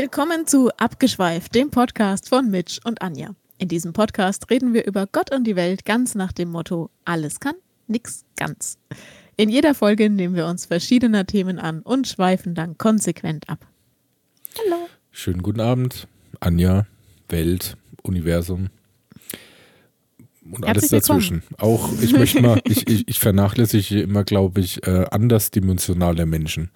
Willkommen zu Abgeschweift, dem Podcast von Mitch und Anja. In diesem Podcast reden wir über Gott und die Welt ganz nach dem Motto: alles kann, nix ganz. In jeder Folge nehmen wir uns verschiedener Themen an und schweifen dann konsequent ab. Hallo. Schönen guten Abend, Anja, Welt, Universum und alles dazwischen. Auch ich möchte mal, ich, ich, ich vernachlässige immer, glaube ich, äh, andersdimensionale Menschen.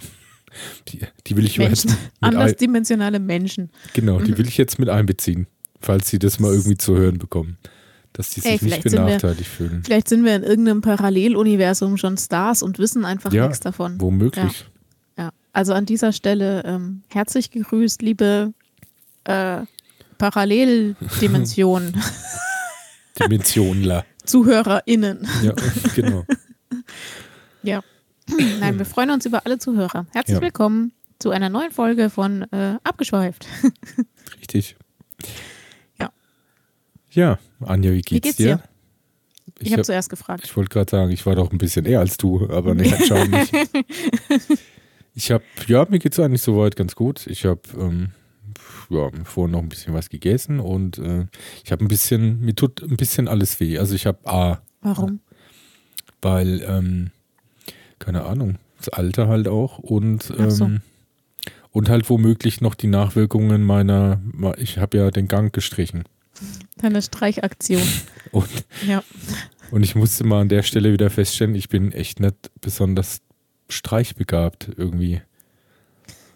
Die, die will ich Menschen. jetzt andersdimensionale Menschen. Genau, die mhm. will ich jetzt mit einbeziehen, falls sie das mal irgendwie zu hören bekommen. Dass die sich Ey, nicht benachteiligt wir, fühlen. Vielleicht sind wir in irgendeinem Paralleluniversum schon Stars und wissen einfach ja, nichts davon. Womöglich. Ja. ja. Also an dieser Stelle ähm, herzlich gegrüßt, liebe äh, Paralleldimensionen. Dimensionler. ZuhörerInnen. Ja, genau. ja. Nein, wir freuen uns über alle Zuhörer. Herzlich ja. willkommen zu einer neuen Folge von äh, Abgeschweift. Richtig. Ja. Ja, Anja, wie geht's, wie geht's dir? dir? Ich, ich habe hab, zuerst gefragt. Ich wollte gerade sagen, ich war doch ein bisschen eher als du, aber nee, schau nicht. ich habe, ja, mir geht es eigentlich soweit ganz gut. Ich habe ähm, ja, vorhin noch ein bisschen was gegessen und äh, ich habe ein bisschen, mir tut ein bisschen alles weh. Also ich habe A. Warum? Weil, ähm, keine Ahnung, das Alter halt auch und ähm, so. und halt womöglich noch die Nachwirkungen meiner, ich habe ja den Gang gestrichen. Deine Streichaktion. und, ja. und ich musste mal an der Stelle wieder feststellen, ich bin echt nicht besonders streichbegabt irgendwie.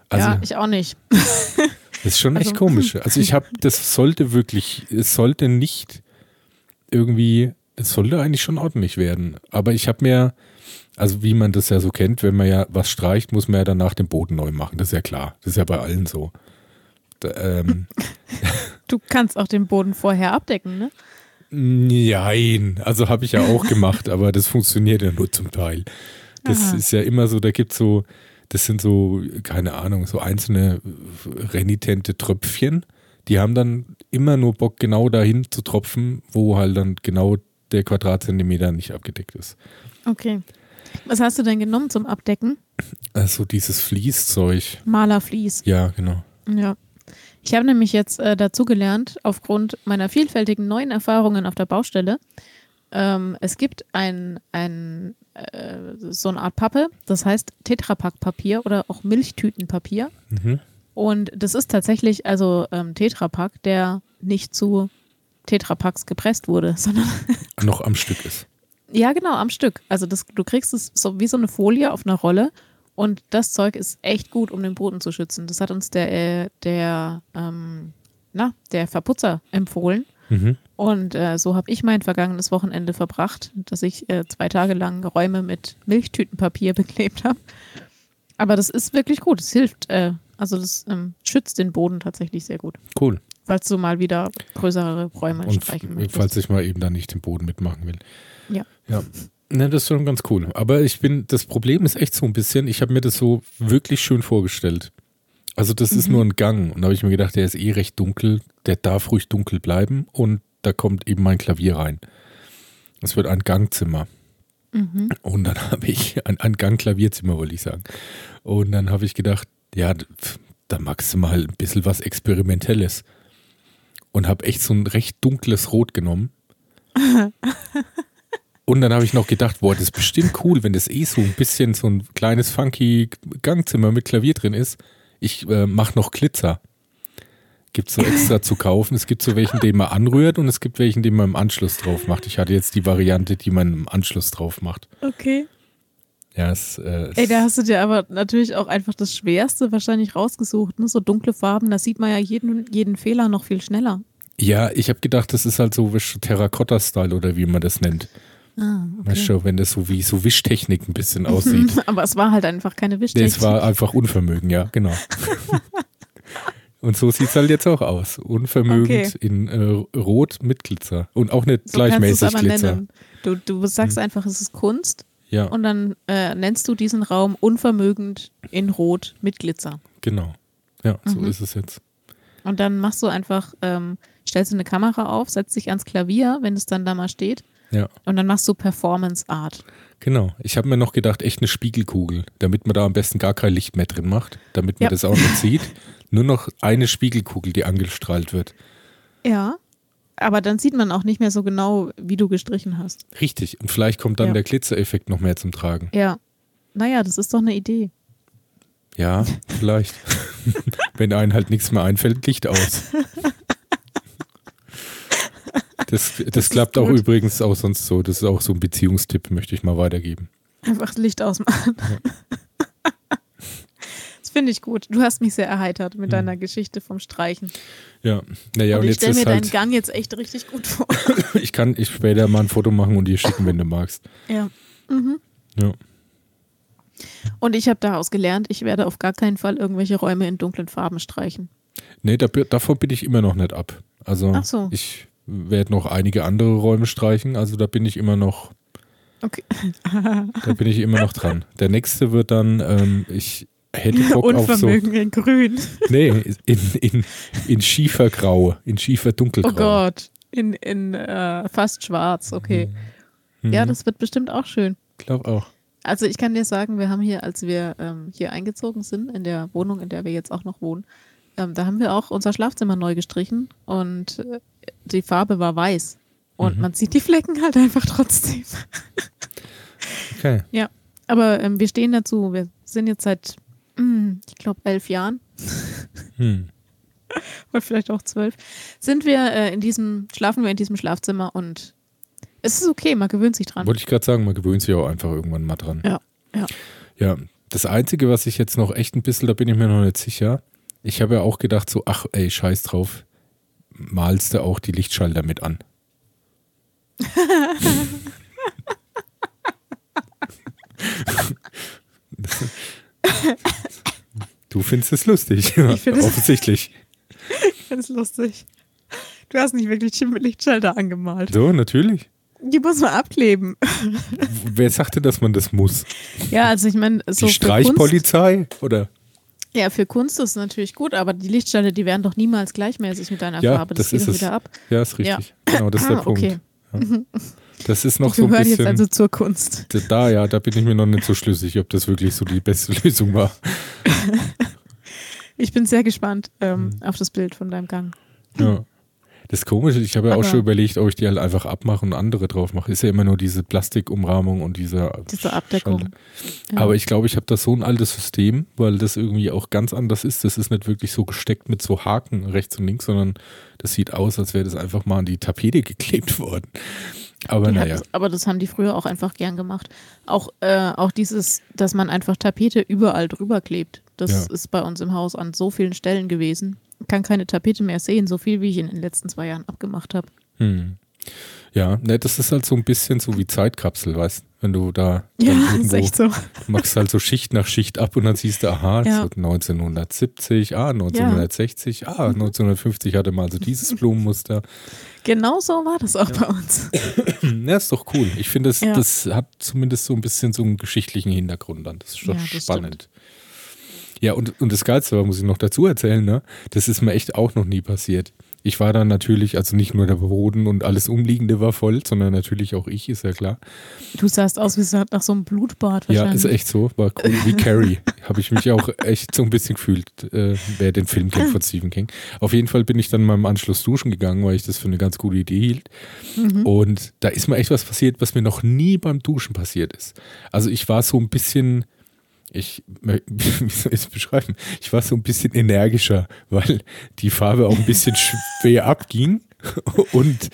Also, ja, ich auch nicht. Das ist schon also, echt komisch. Also ich habe, das sollte wirklich, es sollte nicht irgendwie, es sollte eigentlich schon ordentlich werden. Aber ich habe mir, also wie man das ja so kennt, wenn man ja was streicht, muss man ja danach den Boden neu machen. Das ist ja klar. Das ist ja bei allen so. Da, ähm, du kannst auch den Boden vorher abdecken, ne? Nein, also habe ich ja auch gemacht, aber das funktioniert ja nur zum Teil. Das Aha. ist ja immer so, da gibt es so, das sind so, keine Ahnung, so einzelne renitente Tröpfchen. Die haben dann immer nur Bock, genau dahin zu tropfen, wo halt dann genau der Quadratzentimeter nicht abgedeckt ist. Okay. Was hast du denn genommen zum Abdecken? Also dieses Fließzeug. Malerflies. Ja, genau. Ja. Ich habe nämlich jetzt äh, dazugelernt, aufgrund meiner vielfältigen neuen Erfahrungen auf der Baustelle. Ähm, es gibt ein, ein äh, so eine Art Pappe, das heißt Tetrapack-Papier oder auch Milchtütenpapier. Mhm. Und das ist tatsächlich also ähm, Tetrapack, der nicht zu Tetrapacks gepresst wurde, sondern noch am Stück ist. Ja, genau, am Stück. Also das, du kriegst es so wie so eine Folie auf einer Rolle und das Zeug ist echt gut, um den Boden zu schützen. Das hat uns der, äh, der, ähm, na, der Verputzer empfohlen. Mhm. Und äh, so habe ich mein vergangenes Wochenende verbracht, dass ich äh, zwei Tage lang Räume mit Milchtütenpapier beklebt habe. Aber das ist wirklich gut. Es hilft, äh, also das ähm, schützt den Boden tatsächlich sehr gut. Cool. Falls du mal wieder größere Räume Und streichen möchtest. Falls ich mal eben da nicht den Boden mitmachen will. Ja. Ja. Ne, das ist schon ganz cool. Aber ich bin, das Problem ist echt so ein bisschen, ich habe mir das so wirklich schön vorgestellt. Also das mhm. ist nur ein Gang und da habe ich mir gedacht, der ist eh recht dunkel, der darf ruhig dunkel bleiben und da kommt eben mein Klavier rein. Es wird ein Gangzimmer. Mhm. Und dann habe ich ein, ein Gangklavierzimmer, wollte ich sagen. Und dann habe ich gedacht, ja, da magst du mal ein bisschen was Experimentelles. Und habe echt so ein recht dunkles Rot genommen. Und dann habe ich noch gedacht, boah, das ist bestimmt cool, wenn das eh so ein bisschen so ein kleines funky Gangzimmer mit Klavier drin ist ich äh, mache noch Glitzer. Gibt es so extra zu kaufen. Es gibt so welchen, den man anrührt und es gibt welchen, den man im Anschluss drauf macht. Ich hatte jetzt die Variante, die man im Anschluss drauf macht. Okay. Ja, es, äh, Ey, da hast du dir aber natürlich auch einfach das Schwerste wahrscheinlich rausgesucht. Ne? So dunkle Farben, da sieht man ja jeden, jeden Fehler noch viel schneller. Ja, ich habe gedacht, das ist halt so Terracotta-Style oder wie man das nennt. Ah, okay. Weißt du, wenn das so wie so Wischtechnik ein bisschen aussieht. Aber es war halt einfach keine Wischtechnik. Nee, es war einfach Unvermögen, ja, genau. Und so sieht es halt jetzt auch aus. Unvermögend okay. in äh, Rot mit Glitzer. Und auch nicht so gleichmäßig aber Glitzer. Nennen. Du, du sagst hm. einfach, es ist Kunst. Ja. Und dann äh, nennst du diesen Raum unvermögend in Rot mit Glitzer. Genau. Ja, so mhm. ist es jetzt. Und dann machst du einfach, ähm, stellst du eine Kamera auf, setzt dich ans Klavier, wenn es dann da mal steht Ja. Und dann machst du Performance Art. Genau. Ich habe mir noch gedacht, echt eine Spiegelkugel, damit man da am besten gar kein Licht mehr drin macht, damit man Ja. das auch nicht sieht. Nur noch eine Spiegelkugel, die angestrahlt wird. Ja. Aber dann sieht man auch nicht mehr so genau, wie du gestrichen hast. Richtig. Und vielleicht kommt dann Ja. der Glitzereffekt noch mehr zum Tragen. Ja. Naja, das ist doch eine Idee. Ja, vielleicht. Wenn einem halt nichts mehr einfällt, Licht aus. Das, das, ist klappt auch gut. übrigens auch sonst so. Das ist auch so ein Beziehungstipp, möchte ich mal weitergeben. Einfach Licht ausmachen. Das finde ich gut. Du hast mich sehr erheitert mit deiner Geschichte vom Streichen. Ja, naja, und, und ich jetzt stelle mir ist deinen halt, Gang jetzt echt richtig gut vor. ich kann ich später mal ein Foto machen und dir schicken, wenn du magst. ja. Ja. Und ich habe daraus gelernt, ich werde auf gar keinen Fall irgendwelche Räume in dunklen Farben streichen. Nee, da, davon bin ich immer noch nicht ab. Also Ach so. ich werde noch einige andere Räume streichen, also da bin ich immer noch, Okay. da bin ich immer noch dran. Der nächste wird dann, ähm, ich hätte Bock auf so, Unvermögen in Grün. nee, in, in, in Schiefergrau, in Schiefer-Dunkelgrau. Oh Gott. In, in äh, fast schwarz, okay. Mhm. Ja, das wird bestimmt auch schön. Glaub auch. Also ich kann dir sagen, wir haben hier, als wir ähm, hier eingezogen sind, in der Wohnung, in der wir jetzt auch noch wohnen, ähm, da haben wir auch unser Schlafzimmer neu gestrichen und äh, die Farbe war weiß. Und Mhm. man sieht die Flecken halt einfach trotzdem. Okay. Ja, aber ähm, wir stehen dazu. Wir sind jetzt seit, mm, ich glaube, elf Jahren Hm. oder vielleicht auch zwölf, sind wir äh, in diesem, schlafen wir in diesem Schlafzimmer und es ist okay, man gewöhnt sich dran. Wollte ich gerade sagen, man gewöhnt sich auch einfach irgendwann mal dran. Ja, ja. Ja, das Einzige, was ich jetzt noch echt ein bisschen, da bin ich mir noch nicht sicher. Ich habe ja auch gedacht, so, ach ey, scheiß drauf, malst du auch die Lichtschalter mit an. du findest es lustig, Ich find es- offensichtlich. Das ist lustig. Du hast nicht wirklich Lichtschalter angemalt. So, natürlich. Die muss man abkleben. Wer sagte, dass man das muss? Ja, also ich meine, so die Streichpolizei? Oder? Ja, für Kunst ist es natürlich gut, aber die Lichtschalter, die werden doch niemals gleichmäßig mit deiner Ja, Farbe. das Das, ist es. wieder ab. Ja, ist richtig. Genau, das ist der Ah, Punkt. okay. Ja. Das ist noch Ich so ein bisschen. jetzt also zur Kunst. Da, ja, da bin ich mir noch nicht so schlüssig, ob das wirklich so die beste Lösung war. Ich bin sehr gespannt ähm, Mhm. auf das Bild von deinem Gang. Ja. Das Komische, ich habe ja auch schon überlegt, ob ich die halt einfach abmache und andere drauf mache. Ist ja immer nur diese Plastikumrahmung und dieser Diese Abdeckung. Ja. Aber ich glaube, ich habe da so ein altes System, weil das irgendwie auch ganz anders ist. Das ist nicht wirklich so gesteckt mit so Haken rechts und links, sondern das sieht aus, als wäre das einfach mal an die Tapete geklebt worden. Aber Die naja. hat, aber das haben die früher auch einfach gern gemacht. Auch, äh, auch dieses, dass man einfach Tapete überall drüber klebt. Das Ja. ist bei uns im Haus an so vielen Stellen gewesen. Kann keine Tapete mehr sehen, so viel wie ich in den letzten zwei Jahren abgemacht habe. Hm. Ja, ne, das ist halt so ein bisschen so wie Zeitkapsel, weißt Wenn du da Ja, ist irgendwo echt so. Du machst halt so Schicht nach Schicht ab und dann siehst du, aha, Ja. so 1970, ah, 1960, ah, 1950 hatte mal so dieses Blumenmuster. Genau so war das auch bei uns. Ja, ist doch cool. Ich finde, das, Ja. das hat zumindest so ein bisschen so einen geschichtlichen Hintergrund dann. Das ist schon Ja, spannend. Ja, und, und das Geilste war, muss ich noch dazu erzählen, ne? Das ist mir echt auch noch nie passiert. Ich war dann natürlich, also nicht nur der Boden und alles Umliegende war voll, sondern natürlich auch ich, ist ja klar. Du sahst aus wie nach so einem Blutbad Ja, wahrscheinlich. ist echt so. War cool. Wie Carrie. Habe ich mich auch echt so ein bisschen gefühlt, äh, wer den Film kennt von Stephen King. Auf jeden Fall bin ich dann mal im Anschluss duschen gegangen, weil ich das für eine ganz gute Idee hielt. Mhm. Und da ist mir echt was passiert, was mir noch nie beim Duschen passiert ist. Also ich war so ein bisschen, ich, wie soll ich es beschreiben? Ich war so ein bisschen energischer, weil die Farbe auch ein bisschen schwer abging. Und,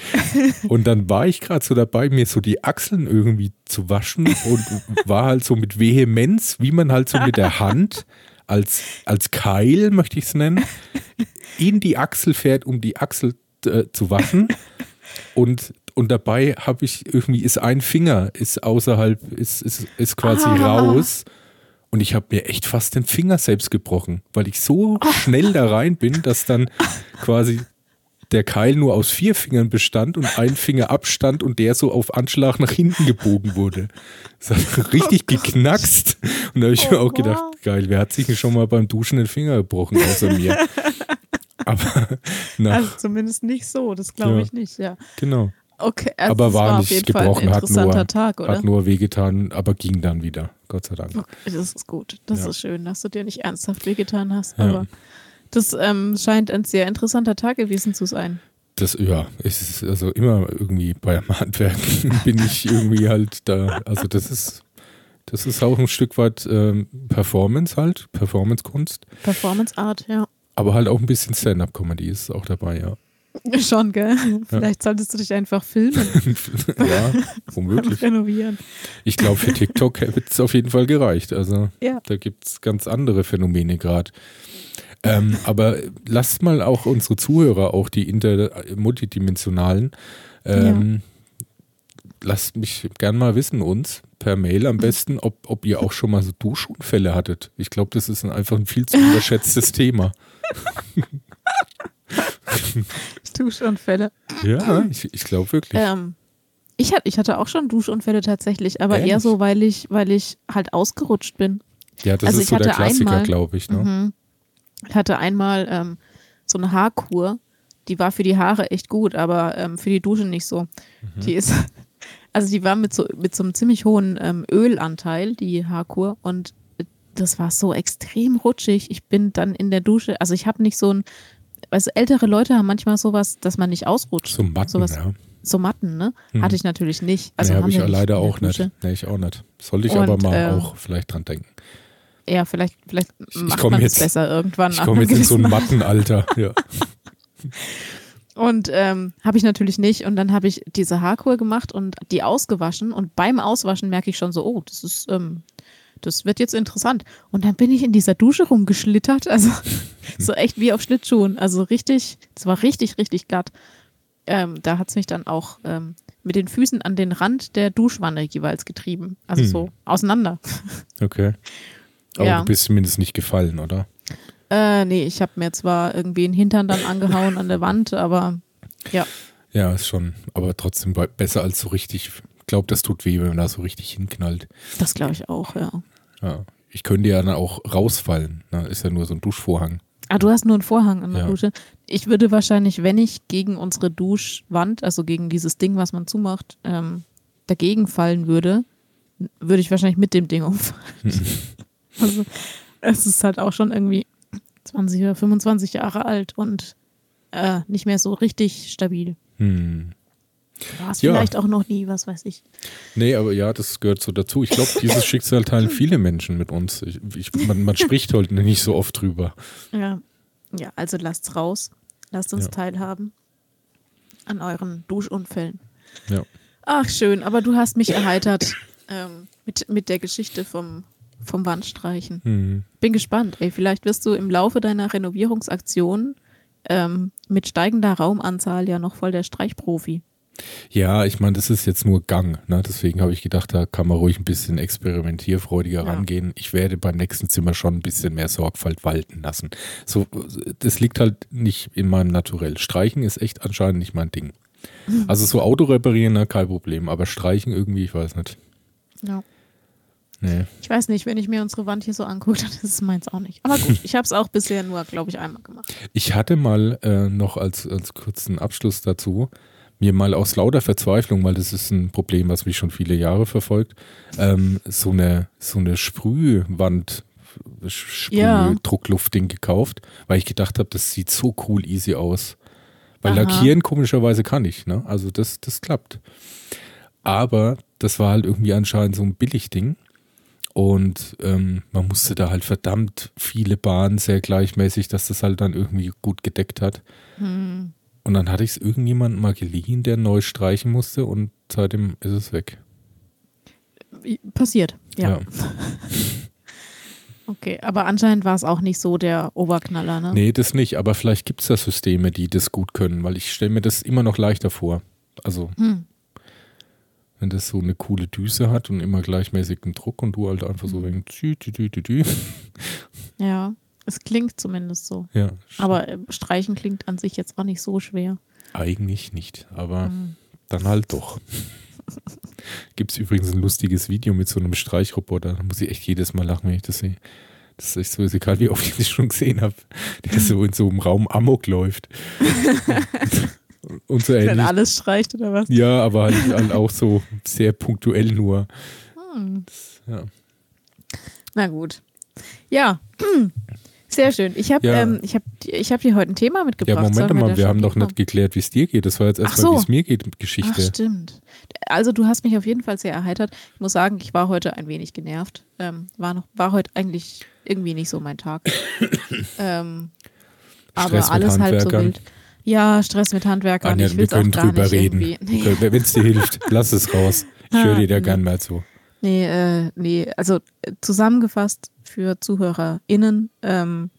und dann war ich gerade so dabei, mir so die Achseln irgendwie zu waschen und war halt so mit Vehemenz, wie man halt so mit der Hand als, als Keil, möchte ich es nennen, in die Achsel fährt, um die Achsel äh, zu waschen. Und, und dabei habe ich irgendwie, ist ein Finger, ist außerhalb, ist, ist, ist quasi Ah. raus. Und ich habe mir echt fast den Finger selbst gebrochen, weil ich so schnell da rein bin, dass dann quasi der Keil nur aus vier Fingern bestand und ein Finger Abstand und der so auf Anschlag nach hinten gebogen wurde. Das hat richtig geknackst. Und da habe ich mir Oh, auch gedacht, geil, wer hat sich denn schon mal beim Duschen den Finger gebrochen, außer mir? Aber, na, Also zumindest nicht so, das glaube Ja. ich nicht, ja. genau. Okay, also aber war auf nicht gebrochen, hat nur, Tag, hat nur wehgetan, aber ging dann wieder. Gott sei Dank. Okay, das ist gut. Das Ja. ist schön, dass du dir nicht ernsthaft wehgetan hast. Ja. Aber das ähm, scheint ein sehr interessanter Tag gewesen zu sein. Das, ja, es ist also immer irgendwie beim Handwerk bin ich irgendwie halt da. Also das ist, das ist auch ein Stück weit ähm, Performance halt, Performance-Kunst, Performance Art, ja. aber halt auch ein bisschen Stand-up-Comedy ist auch dabei, ja. Schon, gell? Vielleicht solltest du dich einfach filmen ja, womöglich. renovieren. Ich glaube, für TikTok hätte es auf jeden Fall gereicht. Also Ja. da gibt es ganz andere Phänomene gerade. Ähm, aber lasst mal auch unsere Zuhörer, auch die inter multidimensionalen, ähm, lasst mich gern mal wissen, uns per Mail am besten, ob, ob ihr auch schon mal so Duschunfälle hattet. Ich glaube, das ist ein, einfach ein viel zu unterschätztes Thema. Duschunfälle. Ja, ich, ich glaube wirklich. Ähm, ich, hatte, ich hatte auch schon Duschunfälle tatsächlich, aber eher Ehrlich? so, weil ich, weil ich halt ausgerutscht bin. ja, das also ist ich so der Klassiker, glaube ich. Ne? Mhm. Ich hatte einmal ähm, so eine Haarkur, die war für die Haare echt gut, aber ähm, für die Dusche nicht so. Mhm. Die ist, also die war mit so, mit so einem ziemlich hohen ähm, Ölanteil, die Haarkur, und das war so extrem rutschig. Ich bin dann in der Dusche, also ich habe nicht so ein, also ältere Leute haben manchmal sowas, dass man nicht ausrutscht. So Matten, Sowas, ja. So Matten, ne? Mhm. Hatte ich natürlich nicht. Also nee, habe ich ja leider auch nicht. Nee, ich auch nicht. Sollte ich Und, aber mal ähm, auch vielleicht dran denken. Ja, vielleicht, vielleicht ich macht man jetzt- es besser irgendwann. Ich komme jetzt in so ein Mattenalter. Ja. Und ähm, habe ich natürlich nicht. Und dann habe ich diese Haarkur gemacht und die ausgewaschen. Und beim Auswaschen merke ich schon so, oh, das ist, ähm, das wird jetzt interessant. Und dann bin ich in dieser Dusche rumgeschlittert. Also so echt wie auf Schlittschuhen. Also richtig, es war richtig, richtig glatt. Ähm, da hat es mich dann auch ähm, mit den Füßen an den Rand der Duschwanne jeweils getrieben. Also Hm. so auseinander. Okay. Aber Ja. du bist zumindest nicht gefallen, oder? Äh, nee, ich habe mir zwar irgendwie den Hintern dann angehauen an der Wand, aber ja. Ja, ist schon. Aber trotzdem be- besser als so richtig. Ich glaube, das tut weh, wenn man da so richtig hinknallt. Das glaube ich auch, ja. Ja. Ich könnte ja dann auch rausfallen. Ne? Ist ja nur so ein Duschvorhang. Ah, du hast nur einen Vorhang in der Ja. Dusche. Ich würde wahrscheinlich, wenn ich gegen unsere Duschwand, also gegen dieses Ding, was man zumacht, ähm, dagegen fallen würde, würde ich wahrscheinlich mit dem Ding umfallen. also es ist halt auch schon irgendwie 20 oder 25 Jahre alt und äh, nicht mehr so richtig stabil. Hm. War es Ja. vielleicht auch noch nie, was weiß ich. Nee, aber ja, das gehört so dazu. Ich glaube, dieses Schicksal teilen viele Menschen mit uns. Ich, ich, man, man spricht heute nicht so oft drüber. Ja, ja also lasst's raus. Lasst uns Ja. teilhaben an euren Duschunfällen. Ja. Ach, schön, aber du hast mich erheitert ähm, mit, mit der Geschichte vom, vom Wandstreichen. Hm. Bin gespannt. Ey, vielleicht wirst du im Laufe deiner Renovierungsaktion ähm, mit steigender Raumanzahl ja noch voll der Streichprofi. Ja, ich meine, das ist jetzt nur Gang. Ne? Deswegen habe ich gedacht, da kann man ruhig ein bisschen experimentierfreudiger Ja. rangehen. Ich werde beim nächsten Zimmer schon ein bisschen mehr Sorgfalt walten lassen. So, das liegt halt nicht in meinem Naturell. Streichen ist echt anscheinend nicht mein Ding. Also so Auto reparieren, na, kein Problem. Aber streichen irgendwie, ich weiß nicht. Ja. Nee. Ich weiß nicht, wenn ich mir unsere Wand hier so angucke, dann ist es meins auch nicht. Aber gut, ich habe es auch bisher nur, glaube ich, einmal gemacht. Ich hatte mal äh, noch als, als kurzen Abschluss dazu, mir mal aus lauter Verzweiflung, weil das ist ein Problem, was mich schon viele Jahre verfolgt, ähm, so eine, so eine Sprühwand, Ja. Sprühdruckluftding gekauft, weil ich gedacht habe, das sieht so cool easy aus. Weil Aha. lackieren komischerweise kann ich, ne? Also das, das klappt. Aber das war halt irgendwie anscheinend so ein Billigding. Und ähm, man musste da halt verdammt viele Bahnen sehr gleichmäßig, dass das halt dann irgendwie gut gedeckt hat. Hm. Und dann hatte ich es irgendjemandem mal geliehen, der neu streichen musste und seitdem ist es weg. Passiert, ja. Okay, aber anscheinend war es auch nicht so der Oberknaller, ne? Nee, das nicht, aber vielleicht gibt es da Systeme, die das gut können, weil ich stelle mir das immer noch leichter vor. Also, Hm. wenn das so eine coole Düse hat und immer gleichmäßigen Druck und du halt einfach so wegen tü, tü, tü, tü, tü. Ja, es klingt zumindest so. Ja, Aber äh, streichen klingt an sich jetzt auch nicht so schwer. eigentlich nicht, aber Hm. dann halt doch. Gibt es übrigens ein lustiges Video mit so einem Streichroboter. Da muss ich echt jedes Mal lachen, wenn ich das sehe. Das ist echt so, ist egal wie oft ich das schon gesehen habe. Der so in so einem Raum Amok läuft. und so ähnlich. Wenn alles streicht oder was? Ja, aber halt, halt auch so sehr punktuell nur. Hm. Ja. Na gut. Ja, sehr schön. Ich habe Ja. ähm, ich hab, ich hab dir heute ein Thema mitgebracht. Ja, Moment mal, wir schon haben noch hinkommen? nicht geklärt, wie es dir geht. Das war jetzt Ach erstmal, so. wie es mir geht, Ach, Geschichte. stimmt. Also du hast mich auf jeden Fall sehr erheitert. Ich muss sagen, ich war heute ein wenig genervt. Ähm, war, noch, war heute eigentlich irgendwie nicht so mein Tag. ähm, aber alles halb so wild. Ja, Stress mit Handwerkern. Anja, ich wir auch können gar drüber reden. Wenn es dir hilft, lass es raus. Ich höre dir da Nee. gern mal zu. Nee, äh, nee. also äh, zusammengefasst für ZuhörerInnen, ähm,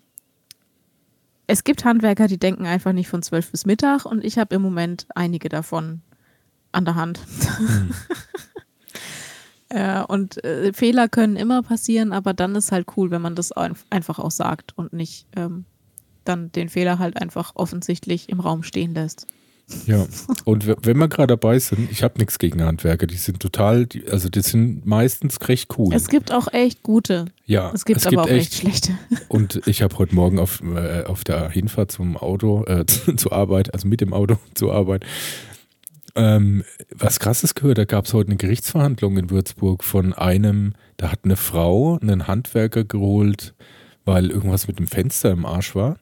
es gibt Handwerker, die denken einfach nicht von 12 bis Mittag und ich habe im Moment einige davon an der Hand. äh, und äh, Fehler können immer passieren, aber dann ist halt cool, wenn man das ein einfach auch sagt und nicht ähm, dann den Fehler halt einfach offensichtlich im Raum stehen lässt. Ja, und wenn wir gerade dabei sind, ich habe nichts gegen Handwerker, die sind total, die, also die sind meistens recht cool. Es gibt auch echt gute, ja, es gibt aber auch echt schlechte. Und ich habe heute Morgen auf, äh, auf der Hinfahrt zum Auto, äh, zur Arbeit, also mit dem Auto zur Arbeit, ähm, was krasses gehört. Da gab es heute eine Gerichtsverhandlung in Würzburg von einem, da hat eine Frau einen Handwerker geholt, weil irgendwas mit dem Fenster im Arsch war.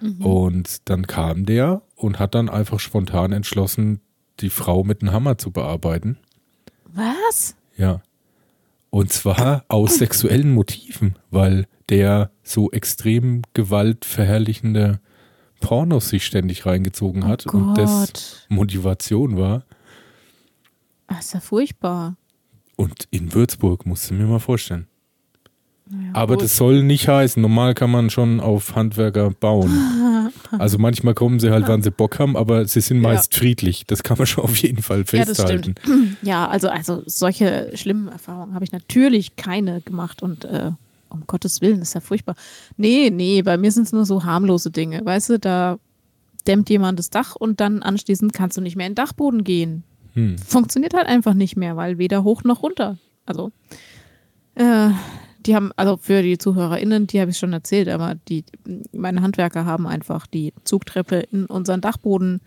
Und dann kam der und hat dann einfach spontan entschlossen, die Frau mit einem Hammer zu bearbeiten. Was? Ja. Und zwar aus sexuellen Motiven, weil der so extrem gewaltverherrlichende Pornos sich ständig reingezogen hat oh und das Gott. Motivation war. Das ist ja furchtbar. Und in Würzburg, musst du mir mal vorstellen. Naja, Aber gut. das soll nicht heißen, normal kann man schon auf Handwerker bauen. Also manchmal kommen sie halt, wann sie Bock haben, aber sie sind Ja. meist friedlich. Das kann man schon auf jeden Fall Ja, das festhalten. stimmt. Ja, also, also solche schlimmen Erfahrungen habe ich natürlich keine gemacht und äh, um Gottes Willen, ist ja furchtbar. Nee, nee, bei mir sind es nur so harmlose Dinge. Weißt du, da dämmt jemand das Dach und dann anschließend kannst du nicht mehr in den Dachboden gehen. Hm. Funktioniert halt einfach nicht mehr, weil weder hoch noch runter. Also, äh, die haben, also für die ZuhörerInnen, die habe ich schon erzählt, aber die, meine Handwerker haben einfach die Zugtreppe in unseren Dachboden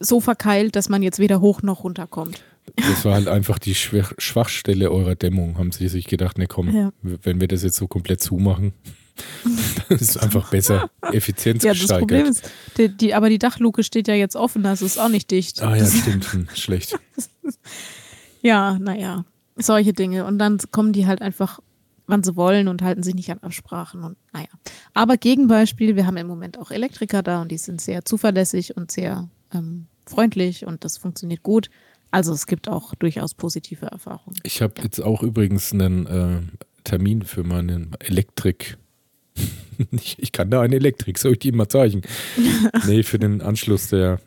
so verkeilt, dass man jetzt weder hoch noch runter kommt. Das war halt einfach die Schwach Schwachstelle eurer Dämmung. Haben sie sich gedacht, ne komm, Ja. wenn wir das jetzt so komplett zumachen, dann ist es einfach besser, Effizienz Ja, das gesteigert. Problem ist, die, die, aber die Dachluke steht ja jetzt offen, also ist auch nicht dicht. ah ja, Das- stimmt, hm, schlecht. Ja, naja, solche Dinge. Und dann kommen die halt einfach, wann sie wollen und halten sich nicht an Absprachen und naja. Aber Gegenbeispiel, wir haben im Moment auch Elektriker da und die sind sehr zuverlässig und sehr ähm, freundlich und das funktioniert gut. Also es gibt auch durchaus positive Erfahrungen. Ich habe jetzt auch übrigens einen äh, Termin für meinen Elektrik. ich, ich kann da eine Elektrik, soll ich die mal zeigen? nee, für den Anschluss der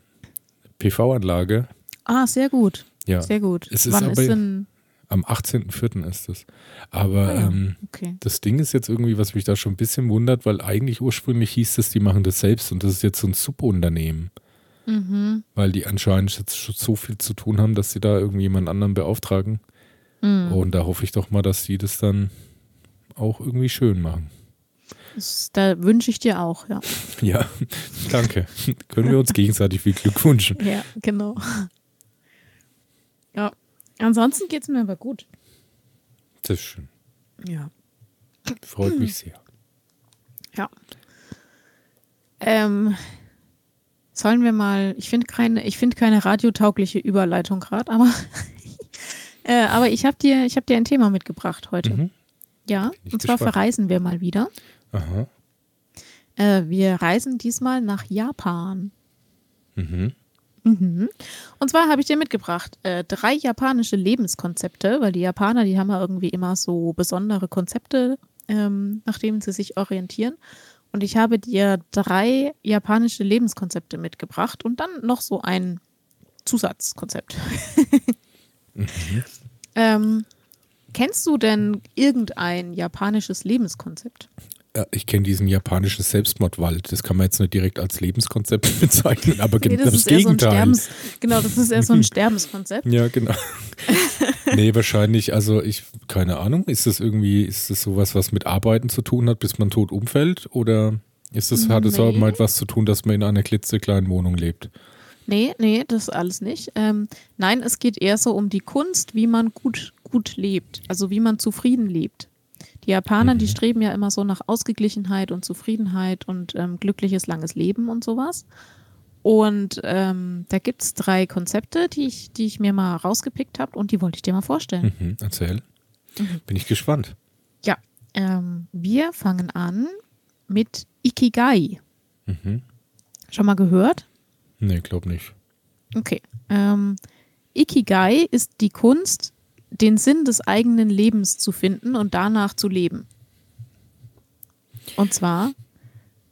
PV-Anlage. Ah, sehr gut. Ja, Sehr gut. Es ist Wann aber- ist denn. Am 18.04. ist es. Aber Ah ja, ähm, okay. Das Ding ist jetzt irgendwie, was mich da schon ein bisschen wundert, weil eigentlich ursprünglich hieß es, die machen das selbst und das ist jetzt so ein Subunternehmen, Mhm. weil die anscheinend jetzt schon so viel zu tun haben, dass sie da irgendwie jemand anderen beauftragen. Mhm. Und da hoffe ich doch mal, dass sie das dann auch irgendwie schön machen. Das, da wünsche ich dir auch, ja. Ja, danke. Können wir uns gegenseitig viel Glück wünschen. Ja, genau. Ansonsten geht es mir aber gut. Das ist schön. Ja. Freut mich sehr. Ja. Ähm, sollen wir mal, ich finde keine, ich finde keine radiotaugliche Überleitung gerade, aber, äh, aber ich habe dir, ich habe dir ein Thema mitgebracht heute. Mhm. Ja, und zwar gespannt. verreisen wir mal wieder. Aha. Äh, wir reisen diesmal nach Japan. Mhm. Mhm. Und zwar habe ich dir mitgebracht äh, drei japanische Lebenskonzepte, weil die Japaner, die haben ja irgendwie immer so besondere Konzepte, ähm, nach denen sie sich orientieren. Und ich habe dir drei japanische Lebenskonzepte mitgebracht und dann noch so ein Zusatzkonzept. ähm, kennst du denn irgendein japanisches Lebenskonzept? Ich kenne diesen japanischen Selbstmordwald. Das kann man jetzt nicht direkt als Lebenskonzept bezeichnen, aber Nee, genau das das, so Gegenteil. Sterbens, genau, das ist eher so ein Sterbenskonzept. Ja, genau. nee, wahrscheinlich, also ich, keine Ahnung, ist das irgendwie, ist das sowas, was mit Arbeiten zu tun hat, bis man tot umfällt? Oder ist das, hat es auch Nee. mal etwas zu tun, dass man in einer klitzekleinen Wohnung lebt? Nee, nee, das alles nicht. Ähm, nein, es geht eher so um die Kunst, wie man gut, gut lebt, also wie man zufrieden lebt. Die Japaner, mhm. die streben ja immer so nach Ausgeglichenheit und Zufriedenheit und ähm, glückliches, langes Leben und sowas. Und ähm, da gibt es drei Konzepte, die ich, die ich mir mal rausgepickt habe und die wollte ich dir mal vorstellen. Mhm, erzähl. Mhm. Bin ich gespannt. Ja, ähm, wir fangen an mit Ikigai. Mhm. Schon mal gehört? Nee, glaub nicht. Okay. Ähm, Ikigai ist die Kunst, den Sinn des eigenen Lebens zu finden und danach zu leben. Und zwar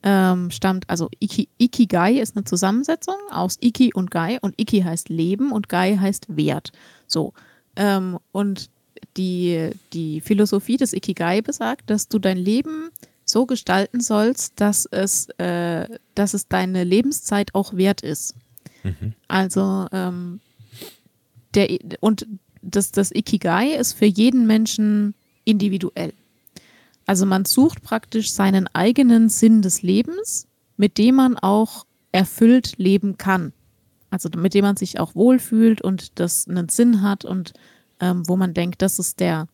ähm, stammt, also Iki, Ikigai ist eine Zusammensetzung aus Iki und Gai und Iki heißt Leben und Gai heißt Wert. So. Ähm, und die, die Philosophie des Ikigai besagt, dass du dein Leben so gestalten sollst, dass es, äh, dass es deine Lebenszeit auch wert ist. Mhm. Also ähm, der und das, das Ikigai ist für jeden Menschen individuell. Also man sucht praktisch seinen eigenen Sinn des Lebens, mit dem man auch erfüllt leben kann. Also mit dem man sich auch wohlfühlt und das einen Sinn hat und ähm, wo man denkt, das ist der,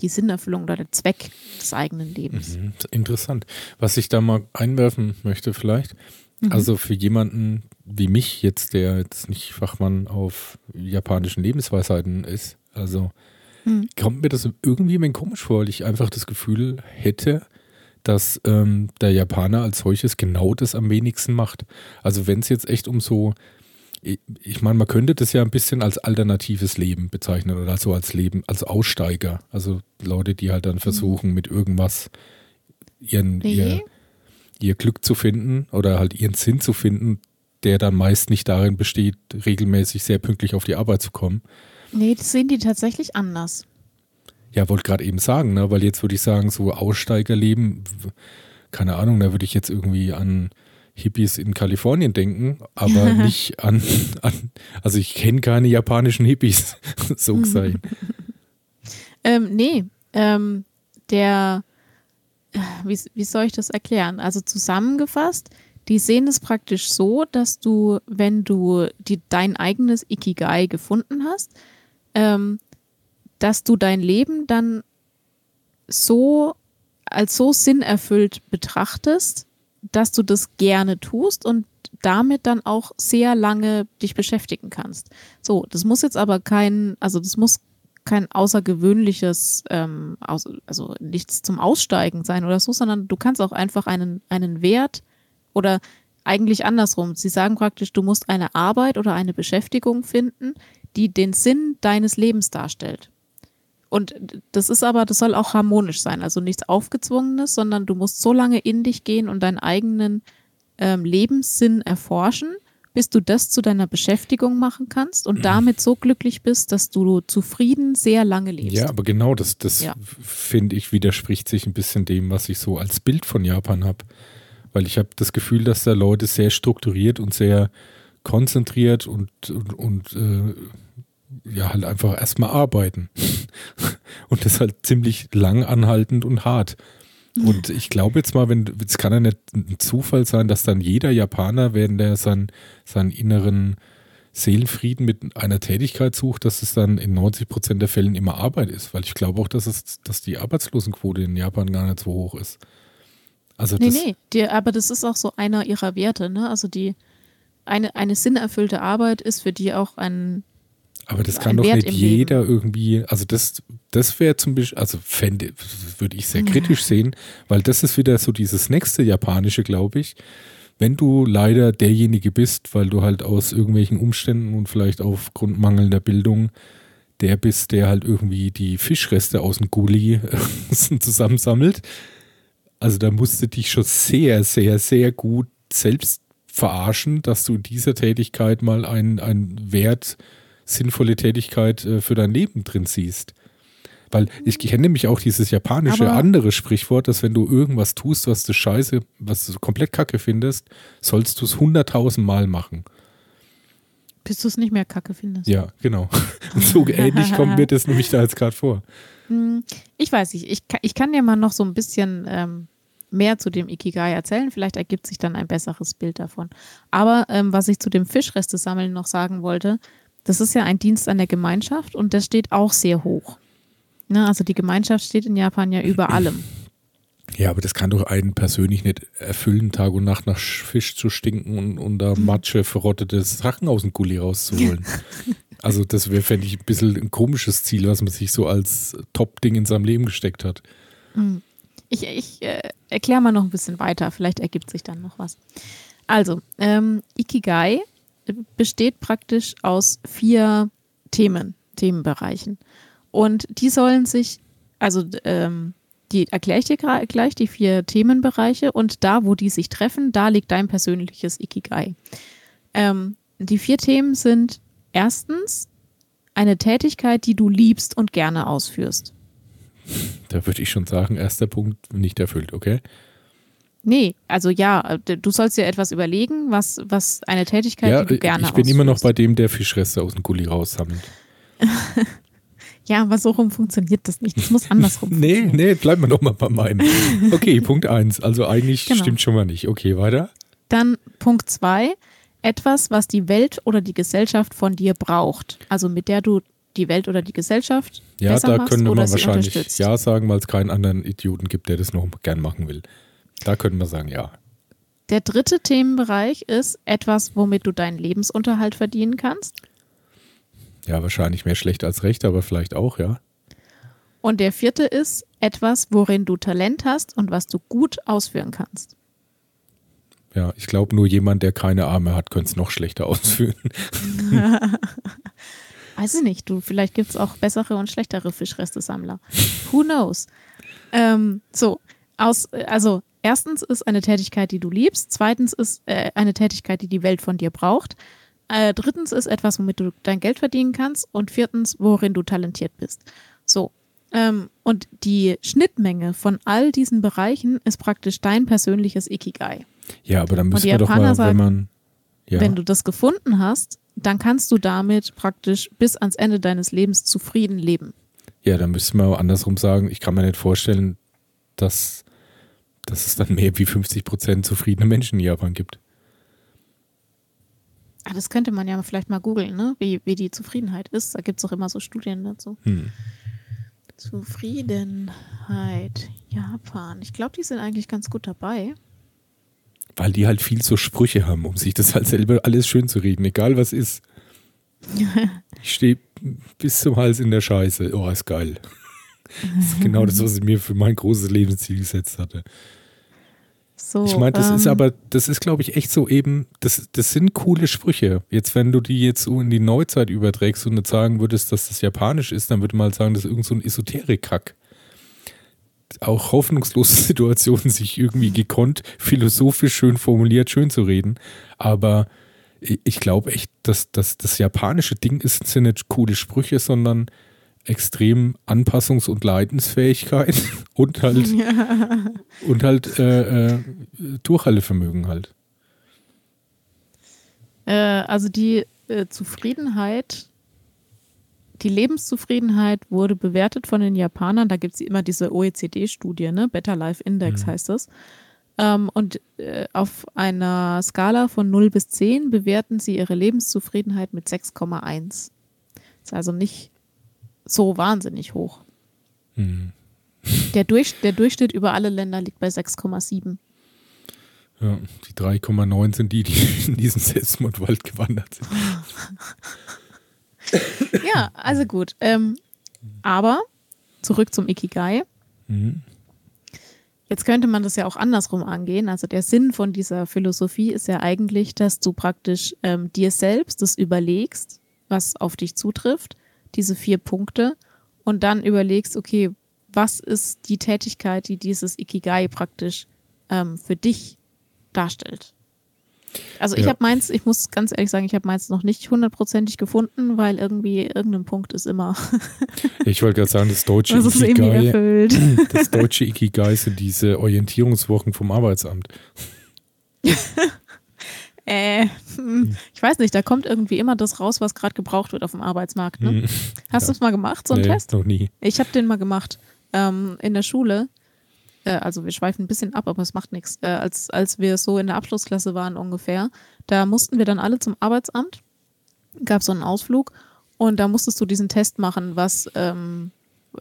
die Sinnerfüllung oder der Zweck des eigenen Lebens. Mhm, interessant. Was ich da mal einwerfen möchte vielleicht, mhm. also für jemanden wie mich jetzt, der jetzt nicht Fachmann auf japanischen Lebensweisheiten ist, also mhm. kommt mir das irgendwie ein komisch vor, weil ich einfach das Gefühl hätte, dass ähm, der Japaner als solches genau das am wenigsten macht. Also wenn es jetzt echt um so ich meine, man könnte das ja ein bisschen als alternatives Leben bezeichnen oder so als Leben, als Aussteiger. Also Leute, die halt dann versuchen, mit irgendwas ihren, ihr, ihr Glück zu finden oder halt ihren Sinn zu finden, der dann meist nicht darin besteht, regelmäßig sehr pünktlich auf die Arbeit zu kommen. Nee, das sehen die tatsächlich anders. Ja, wollte gerade eben sagen, ne? weil jetzt würde ich sagen, so Aussteigerleben, keine Ahnung, da würde ich jetzt irgendwie an Hippies in Kalifornien denken, aber nicht an, an also ich kenne keine japanischen Hippies, so gesagt. ähm, nee, ähm, der, wie, wie soll ich das erklären? Also zusammengefasst, die sehen es praktisch so, dass du, wenn du die, dein eigenes Ikigai gefunden hast, ähm, dass du dein Leben dann so als so sinnerfüllt betrachtest, dass du das gerne tust und damit dann auch sehr lange dich beschäftigen kannst. So, das muss jetzt aber kein, also das muss kein außergewöhnliches, ähm, also nichts zum Aussteigen sein oder so, sondern du kannst auch einfach einen, einen Wert oder eigentlich andersrum. Sie sagen praktisch, du musst eine Arbeit oder eine Beschäftigung finden, die den Sinn deines Lebens darstellt. Und das ist aber, das soll auch harmonisch sein, also nichts Aufgezwungenes, sondern du musst so lange in dich gehen und deinen eigenen ähm, Lebenssinn erforschen, bis du das zu deiner Beschäftigung machen kannst und damit so glücklich bist, dass du zufrieden sehr lange lebst. Ja, aber genau das, das ja. finde ich widerspricht sich ein bisschen dem, was ich so als Bild von Japan habe. Weil ich habe das Gefühl, dass da Leute sehr strukturiert und sehr konzentriert und, und, und äh, ja, halt einfach erstmal arbeiten. und das halt ziemlich lang anhaltend und hart. Und ich glaube jetzt mal, wenn, es kann ja nicht ein Zufall sein, dass dann jeder Japaner, während er sein, seinen inneren Seelenfrieden mit einer Tätigkeit sucht, dass es dann in 90 Prozent der Fällen immer Arbeit ist. Weil ich glaube auch, dass, es, dass die Arbeitslosenquote in Japan gar nicht so hoch ist. Also nee, nee, die, aber das ist auch so einer ihrer Werte. Ne? Also die eine, eine sinnerfüllte Arbeit ist für die auch ein aber das kann doch Wert nicht jeder Leben. irgendwie, also das, das wäre zum Beispiel, also fände, würde ich sehr kritisch sehen, weil das ist wieder so dieses nächste Japanische, glaube ich. Wenn du leider derjenige bist, weil du halt aus irgendwelchen Umständen und vielleicht aufgrund mangelnder Bildung der bist, der halt irgendwie die Fischreste aus dem Gully zusammensammelt, also da musst du dich schon sehr, sehr, sehr gut selbst verarschen, dass du in dieser Tätigkeit mal einen, einen Wert sinnvolle Tätigkeit äh, für dein Leben drin siehst. Weil ich kenne nämlich auch dieses japanische Aber andere Sprichwort, dass wenn du irgendwas tust, was du scheiße, was du komplett kacke findest, sollst du es hunderttausend Mal machen. Bis du es nicht mehr kacke findest. Ja, genau. so ähnlich kommt mir das nämlich da jetzt gerade vor. Hm, ich weiß nicht, ich, ich kann dir mal noch so ein bisschen ähm, mehr zu dem Ikigai erzählen. Vielleicht ergibt sich dann ein besseres Bild davon. Aber ähm, was ich zu dem Fischreste sammeln noch sagen wollte, das ist ja ein Dienst an der Gemeinschaft und das steht auch sehr hoch. Ne, also die Gemeinschaft steht in Japan ja über allem. Ja, aber das kann doch einen persönlich nicht erfüllen, Tag und Nacht nach Fisch zu stinken und, da Matsche verrottete Sachen aus dem Gully rauszuholen. also das wäre, fände ich, ein bisschen ein komisches Ziel, was man sich so als Top-Ding in seinem Leben gesteckt hat. Hm. Ich, ich äh, erkläre mal noch ein bisschen weiter, vielleicht ergibt sich dann noch was. Also, ähm, Ikigai besteht praktisch aus vier Themen, Themenbereichen. Und die sollen sich, also ähm, die erkläre ich dir gleich, die vier Themenbereiche und da, wo die sich treffen, da liegt dein persönliches Ikigai. Ähm, die vier Themen sind erstens eine Tätigkeit, die du liebst und gerne ausführst. Da würde ich schon sagen, erster Punkt nicht erfüllt, okay? Nee, also ja, du sollst dir etwas überlegen, was, was eine Tätigkeit, ja, die du gerne Ich bin ausführst. immer noch bei dem, der Fischreste aus dem Gully raussammelt. Ja, aber so rum funktioniert das nicht. Das muss andersrum Nee, nee, bleiben wir doch mal bei meinem. Okay, Punkt 1. Also eigentlich genau. stimmt schon mal nicht. Okay, weiter. Dann Punkt 2. Etwas, was die Welt oder die Gesellschaft von dir braucht. Also mit der du die Welt oder die Gesellschaft ja, da wir oder wahrscheinlich Ja sagen, weil es keinen anderen Idioten gibt, der das noch gern machen will. Da können wir sagen, ja. Der dritte Themenbereich ist etwas, womit du deinen Lebensunterhalt verdienen kannst. Ja, wahrscheinlich mehr schlecht als recht, aber vielleicht auch, ja. Und der vierte ist etwas, worin du Talent hast und was du gut ausführen kannst. Ja, ich glaube, nur jemand, der keine Arme hat, könnte es noch schlechter ausführen. Weiß ich nicht, du, vielleicht gibt es auch bessere und schlechtere Fischreste-Sammler. Who knows? Ähm, so, aus, also erstens ist eine Tätigkeit, die du liebst. Zweitens ist äh, eine Tätigkeit, die die Welt von dir braucht. Äh, drittens ist etwas, womit du dein Geld verdienen kannst. Und viertens, worin du talentiert bist. So. Ähm, und die Schnittmenge von all diesen Bereichen ist praktisch dein persönliches Ikigai. Ja, aber dann müssen wir doch mal, sagen, wenn man. Ja. Wenn du das gefunden hast, dann kannst du damit praktisch bis ans Ende deines Lebens zufrieden leben. Ja, dann müssen wir andersrum sagen, ich kann mir nicht vorstellen, dass, dass es dann mehr wie 50 Prozent zufriedene Menschen in Japan gibt. Ah, das könnte man ja vielleicht mal googeln, ne? wie, wie die Zufriedenheit ist. Da gibt es auch immer so Studien dazu. Hm. Zufriedenheit, Japan. Ich glaube, die sind eigentlich ganz gut dabei. Weil die halt viel so Sprüche haben, um sich das halt selber alles schön zu reden, egal was ist. ich stehe bis zum Hals in der Scheiße. Oh, ist geil. Das ist genau das, was ich mir für mein großes Lebensziel gesetzt hatte. So, ich meine, das ähm, ist aber, das ist, glaube ich, echt so eben, das, das sind coole Sprüche. Jetzt, wenn du die jetzt so in die Neuzeit überträgst und nicht sagen würdest, dass das japanisch ist, dann würde man halt sagen, das ist irgend so ein Esoterik-Kack. Auch hoffnungslose Situationen, sich irgendwie gekonnt, philosophisch schön formuliert, schön zu reden. Aber ich glaube echt, dass, dass das japanische Ding ist, sind nicht coole Sprüche, sondern extrem Anpassungs- und Leidensfähigkeit und halt ja. und halt äh, äh, Durchhaltevermögen halt. Äh, also die äh, Zufriedenheit, die Lebenszufriedenheit wurde bewertet von den Japanern. Da gibt es immer diese OECD-Studie, ne? Better Life Index mhm. heißt das. Ähm, und äh, auf einer Skala von 0 bis 10 bewerten sie ihre Lebenszufriedenheit mit 6,1. Ist also nicht so wahnsinnig hoch. Hm. Der, Durch, der Durchschnitt über alle Länder liegt bei 6,7. Ja, die 3,9 sind die, die in diesen Selbstmordwald gewandert sind. ja, also gut. Ähm, aber zurück zum Ikigai. Mhm. Jetzt könnte man das ja auch andersrum angehen. Also der Sinn von dieser Philosophie ist ja eigentlich, dass du praktisch ähm, dir selbst das überlegst, was auf dich zutrifft diese vier Punkte und dann überlegst, okay, was ist die Tätigkeit, die dieses Ikigai praktisch ähm, für dich darstellt. Also ich ja. habe meins, ich muss ganz ehrlich sagen, ich habe meins noch nicht hundertprozentig gefunden, weil irgendwie irgendein Punkt ist immer. ich wollte gerade sagen, das deutsche Ikigai, das deutsche Ikigai sind diese Orientierungswochen vom Arbeitsamt. Äh, hm, ich weiß nicht, da kommt irgendwie immer das raus, was gerade gebraucht wird auf dem Arbeitsmarkt. Ne? Hm. Hast ja. du es mal gemacht, so einen nee, Test? noch nie. Ich habe den mal gemacht ähm, in der Schule. äh, also wir schweifen ein bisschen ab, aber es macht nichts. Äh, als, als wir so in der Abschlussklasse waren ungefähr, da mussten wir dann alle zum Arbeitsamt, gab so einen Ausflug und da musstest du diesen Test machen, was, ähm,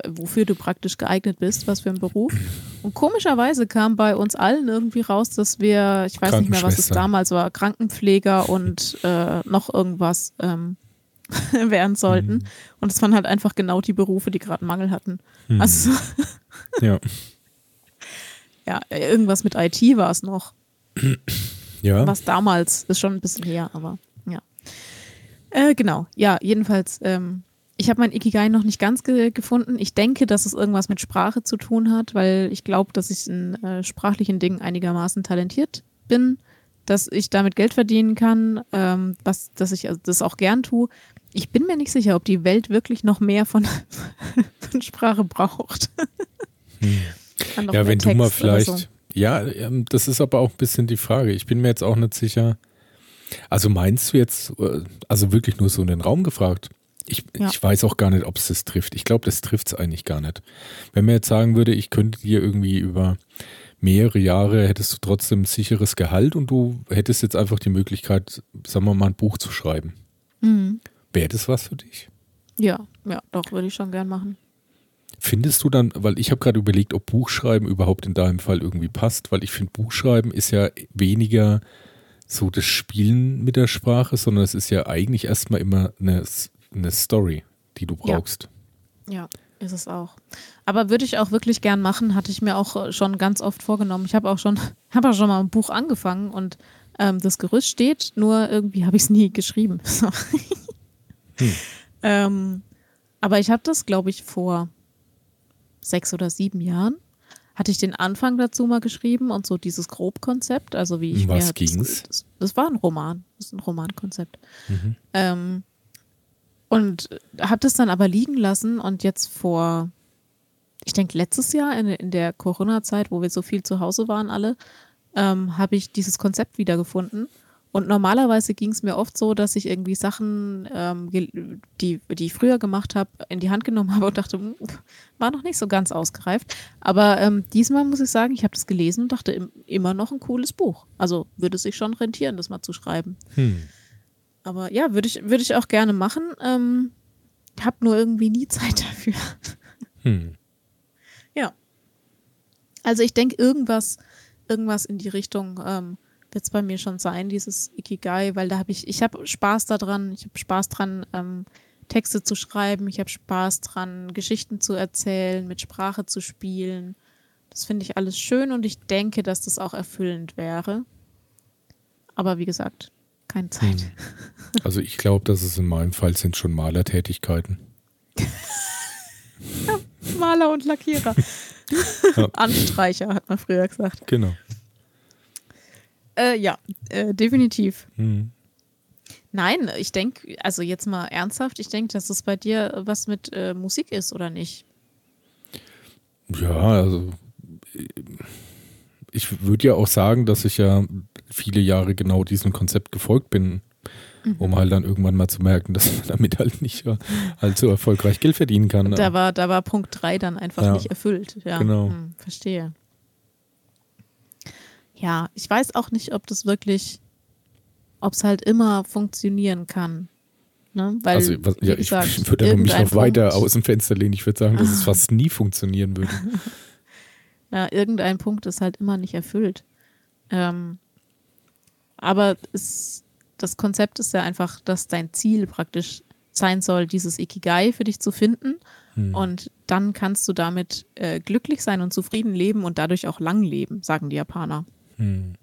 wofür du praktisch geeignet bist, was für ein Beruf. Und komischerweise kam bei uns allen irgendwie raus, dass wir, ich weiß nicht mehr, was es damals war, Krankenpfleger und äh, noch irgendwas ähm, werden sollten. Mhm. Und es waren halt einfach genau die Berufe, die gerade Mangel hatten. Mhm. Also ja. ja, irgendwas mit IT war es noch. Ja. Was damals, ist schon ein bisschen her, aber ja. Äh, genau, ja, jedenfalls, ähm, ich habe mein Ikigai noch nicht ganz ge gefunden. Ich denke, dass es irgendwas mit Sprache zu tun hat, weil ich glaube, dass ich in äh, sprachlichen Dingen einigermaßen talentiert bin, dass ich damit Geld verdienen kann, ähm, was, dass ich also das auch gern tue. Ich bin mir nicht sicher, ob die Welt wirklich noch mehr von, von Sprache braucht. Hm. Ja, wenn Text du mal vielleicht. So. Ja, ähm, das ist aber auch ein bisschen die Frage. Ich bin mir jetzt auch nicht sicher. Also meinst du jetzt, äh, also wirklich nur so in den Raum gefragt? Ich, ja. ich weiß auch gar nicht, ob es das trifft. Ich glaube, das trifft es eigentlich gar nicht. Wenn man jetzt sagen würde, ich könnte dir irgendwie über mehrere Jahre hättest du trotzdem ein sicheres Gehalt und du hättest jetzt einfach die Möglichkeit, sagen wir mal, ein Buch zu schreiben. Mhm. Wäre das was für dich? Ja, ja, doch, würde ich schon gern machen. Findest du dann, weil ich habe gerade überlegt, ob Buchschreiben überhaupt in deinem Fall irgendwie passt, weil ich finde, Buchschreiben ist ja weniger so das Spielen mit der Sprache, sondern es ist ja eigentlich erstmal immer eine, eine Story, die du brauchst. Ja. ja. Ist es auch. Aber würde ich auch wirklich gern machen, hatte ich mir auch schon ganz oft vorgenommen. Ich habe auch schon, habe auch schon mal ein Buch angefangen und ähm, das Gerüst steht, nur irgendwie habe ich es nie geschrieben. So. Hm. ähm, aber ich habe das, glaube ich, vor sechs oder sieben Jahren hatte ich den Anfang dazu mal geschrieben und so dieses Grobkonzept, also wie ich Was mir ging's? Das, das, war ein Roman, das ist ein Romankonzept. Mhm. Ähm, und habe das dann aber liegen lassen und jetzt vor, ich denke letztes Jahr in, in der Corona-Zeit, wo wir so viel zu Hause waren alle, ähm, habe ich dieses Konzept wiedergefunden und normalerweise ging es mir oft so, dass ich irgendwie Sachen, ähm, die, die ich früher gemacht habe, in die Hand genommen habe und dachte, hm, war noch nicht so ganz ausgereift. Aber ähm, diesmal muss ich sagen, ich habe das gelesen und dachte, immer noch ein cooles Buch. Also würde es sich schon rentieren, das mal zu schreiben. Hm. Aber ja, würde ich, würd ich auch gerne machen. Ähm, habe nur irgendwie nie Zeit dafür. Hm. Ja. Also ich denke, irgendwas, irgendwas in die Richtung ähm, wird es bei mir schon sein, dieses Ikigai, weil da habe ich, ich habe Spaß daran, ich habe Spaß dran, ähm, Texte zu schreiben, ich habe Spaß dran, Geschichten zu erzählen, mit Sprache zu spielen. Das finde ich alles schön und ich denke, dass das auch erfüllend wäre. Aber wie gesagt, keine Zeit. Hm. Also ich glaube, dass es in meinem Fall sind schon Malertätigkeiten. ja, Maler und Lackierer. Ja. Anstreicher, hat man früher gesagt. Genau. Äh, ja, äh, definitiv. Mhm. Nein, ich denke, also jetzt mal ernsthaft, ich denke, dass es bei dir was mit äh, Musik ist, oder nicht? Ja, also ich würde ja auch sagen, dass ich ja viele Jahre genau diesem Konzept gefolgt bin, mhm. um halt dann irgendwann mal zu merken, dass man damit halt nicht halt so erfolgreich Geld verdienen kann. Da war, da war Punkt 3 dann einfach ja, nicht erfüllt. Ja, genau. Hm, verstehe ja, ich weiß auch nicht, ob das wirklich, ob es halt immer funktionieren kann. Ne? Weil, also, was, ja, gesagt, ich würde mich noch weiter aus dem Fenster lehnen. Ich würde sagen, dass es fast nie funktionieren würde. ja, irgendein Punkt ist halt immer nicht erfüllt. Ähm, aber es, das Konzept ist ja einfach, dass dein Ziel praktisch sein soll, dieses Ikigai für dich zu finden. Hm. Und dann kannst du damit äh, glücklich sein und zufrieden leben und dadurch auch lang leben, sagen die Japaner. Hm.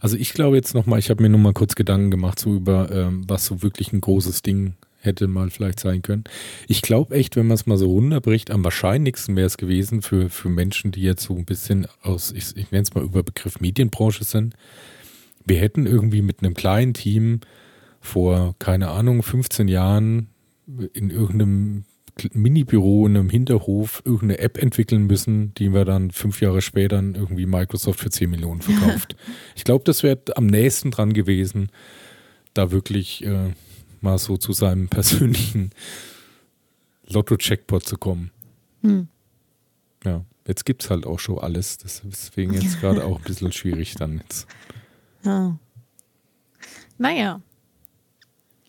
Also ich glaube jetzt nochmal, ich habe mir nur mal kurz Gedanken gemacht, so über ähm, was so wirklich ein großes Ding hätte mal vielleicht sein können. Ich glaube echt, wenn man es mal so runterbricht, am wahrscheinlichsten wäre es gewesen für, für Menschen, die jetzt so ein bisschen aus, ich, ich nenne es mal über Begriff Medienbranche sind. Wir hätten irgendwie mit einem kleinen Team vor, keine Ahnung, 15 Jahren in irgendeinem Mini-Büro in einem Hinterhof irgendeine App entwickeln müssen, die wir dann fünf Jahre später irgendwie Microsoft für 10 Millionen verkauft. ich glaube, das wäre am nächsten dran gewesen, da wirklich äh, mal so zu seinem persönlichen Lotto-Checkpot zu kommen. Hm. Ja. Jetzt gibt es halt auch schon alles. Deswegen jetzt gerade auch ein bisschen schwierig dann jetzt. Ja. Naja.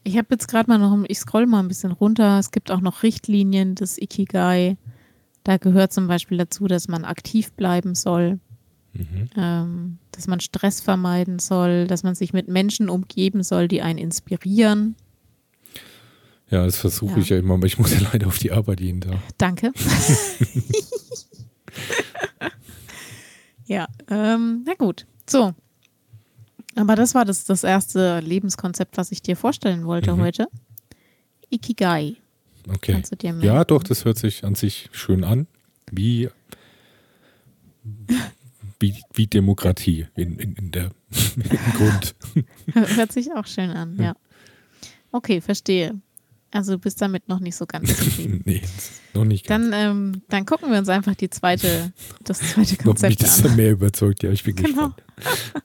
Ich habe jetzt gerade mal noch, ich scroll mal ein bisschen runter. Es gibt auch noch Richtlinien des Ikigai. Da gehört zum Beispiel dazu, dass man aktiv bleiben soll, mhm. ähm, dass man Stress vermeiden soll, dass man sich mit Menschen umgeben soll, die einen inspirieren. Ja, das versuche ja. ich ja immer, aber ich muss ja leider auf die Arbeit jeden Tag. Danke. ja, ähm, na gut. So. Aber das war das, das erste Lebenskonzept, was ich dir vorstellen wollte mhm. heute. Ikigai. Okay. ja, doch, das hört sich an sich schön an. Wie, wie, wie Demokratie in, in, in der, im Grund. Hört sich auch schön an, ja. Okay, verstehe. Also du bist damit noch nicht so ganz zufrieden. nee, noch nicht ganz. Dann, ähm, dann gucken wir uns einfach die zweite, das zweite Konzept Ob mich das an. mehr überzeugt, ja, ich bin genau. gespannt.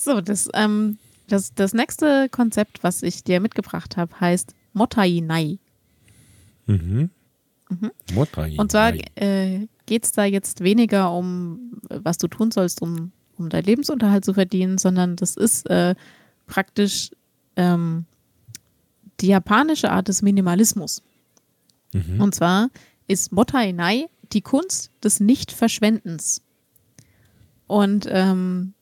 So, das, ähm, das, das nächste Konzept, was ich dir mitgebracht habe, heißt Motai Nai. Mhm. Mhm. Motai Und zwar äh, geht es da jetzt weniger um, was du tun sollst, um, um deinen Lebensunterhalt zu verdienen, sondern das ist äh, praktisch ähm, die japanische Art des Minimalismus. Mhm. Und zwar ist Mottainai die Kunst des Nichtverschwendens. Und ähm,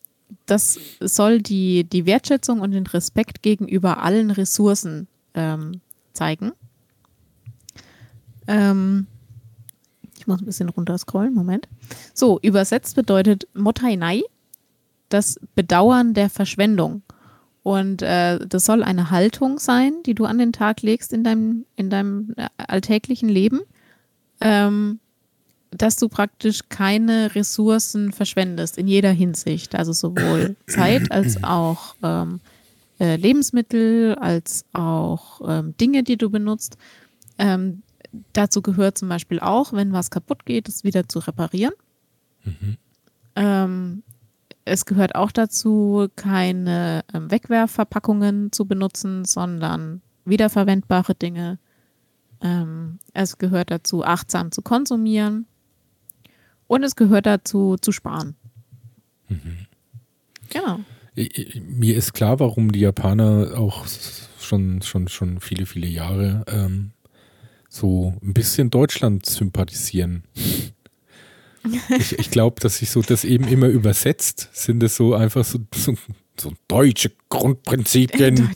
das soll die, die Wertschätzung und den Respekt gegenüber allen Ressourcen ähm, zeigen. Ähm, ich muss ein bisschen runterscrollen, Moment. So, übersetzt bedeutet Mottainai das Bedauern der Verschwendung. Und äh, das soll eine Haltung sein, die du an den Tag legst in deinem, in deinem äh, alltäglichen Leben, ähm, dass du praktisch keine Ressourcen verschwendest in jeder Hinsicht. Also sowohl Zeit als auch ähm, äh, Lebensmittel, als auch ähm, Dinge, die du benutzt. Ähm, dazu gehört zum Beispiel auch, wenn was kaputt geht, es wieder zu reparieren. Mhm. Ähm, es gehört auch dazu, keine ähm, Wegwerfverpackungen zu benutzen, sondern wiederverwendbare Dinge. Ähm, es gehört dazu, achtsam zu konsumieren. Und es gehört dazu, zu sparen. Mhm. Genau. Mir ist klar, warum die Japaner auch schon, schon, schon viele, viele Jahre ähm, so ein bisschen Deutschland sympathisieren. Ich, ich glaube, dass sich so das eben immer übersetzt, sind es so einfach so, so, so deutsche Grundprinzipien.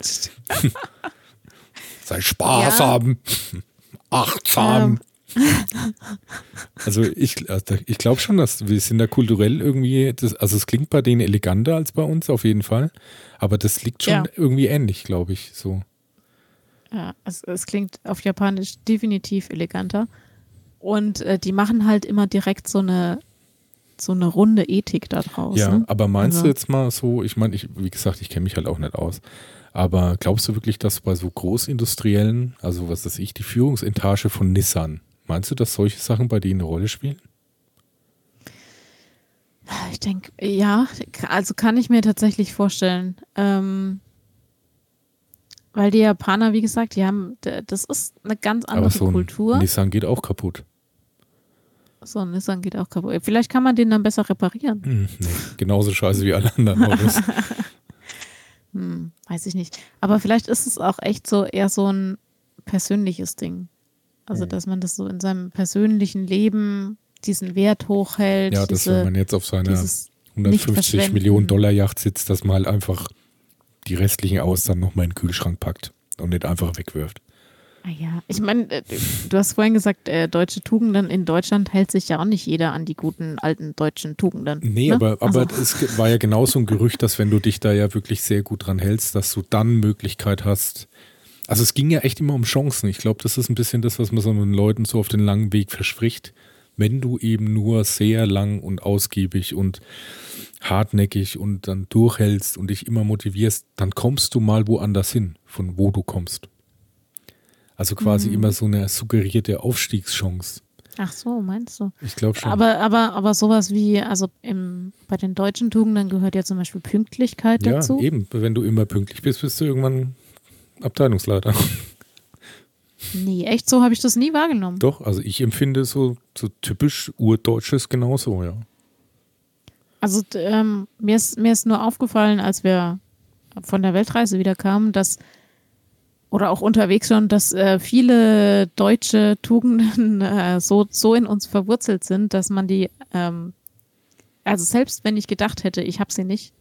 Sei sparsam, ja. achtsam. Also ich, also ich glaube schon, dass wir sind da kulturell irgendwie, das, also es klingt bei denen eleganter als bei uns auf jeden Fall, aber das liegt schon ja. irgendwie ähnlich, glaube ich, so. Ja, es, es klingt auf Japanisch definitiv eleganter. Und äh, die machen halt immer direkt so eine so eine runde Ethik da draus. Ja, ne? aber meinst also. du jetzt mal so, ich meine, ich, wie gesagt, ich kenne mich halt auch nicht aus, aber glaubst du wirklich, dass bei so Großindustriellen, also was weiß ich, die Führungsetage von Nissan, meinst du, dass solche Sachen bei denen eine Rolle spielen? Ich denke, ja, also kann ich mir tatsächlich vorstellen. Ähm, weil die Japaner, wie gesagt, die haben, das ist eine ganz andere Aber so ein Kultur. Nissan geht auch kaputt. So ein Nissan geht auch kaputt. Vielleicht kann man den dann besser reparieren. Hm, nee, genauso scheiße wie alle anderen Autos. hm, weiß ich nicht. Aber vielleicht ist es auch echt so eher so ein persönliches Ding. Also, dass man das so in seinem persönlichen Leben diesen Wert hochhält. Ja, dass wenn man jetzt auf seiner 150 Millionen Dollar Yacht sitzt, dass man halt einfach die restlichen aus dann nochmal in den Kühlschrank packt und nicht einfach wegwirft. Ah ja, ich meine, äh, du hast vorhin gesagt, äh, deutsche Tugenden. In Deutschland hält sich ja auch nicht jeder an die guten alten deutschen Tugenden. Nee, ne? aber, aber also. es war ja genauso ein Gerücht, dass wenn du dich da ja wirklich sehr gut dran hältst, dass du dann Möglichkeit hast. Also es ging ja echt immer um Chancen. Ich glaube, das ist ein bisschen das, was man so den Leuten so auf den langen Weg verspricht. Wenn du eben nur sehr lang und ausgiebig und hartnäckig und dann durchhältst und dich immer motivierst, dann kommst du mal woanders hin, von wo du kommst. Also quasi mhm. immer so eine suggerierte Aufstiegschance. Ach so, meinst du? Ich glaube schon. Aber, aber, aber sowas wie, also im, bei den deutschen Tugenden gehört ja zum Beispiel Pünktlichkeit ja, dazu. Ja, eben. Wenn du immer pünktlich bist, bist du irgendwann Abteilungsleiter. Nee, echt so habe ich das nie wahrgenommen. Doch, also ich empfinde so, so typisch Urdeutsches genauso, ja. Also ähm, mir, ist, mir ist nur aufgefallen, als wir von der Weltreise wieder kamen, dass oder auch unterwegs schon, dass äh, viele deutsche Tugenden äh, so, so in uns verwurzelt sind, dass man die, ähm, also selbst wenn ich gedacht hätte, ich habe sie nicht,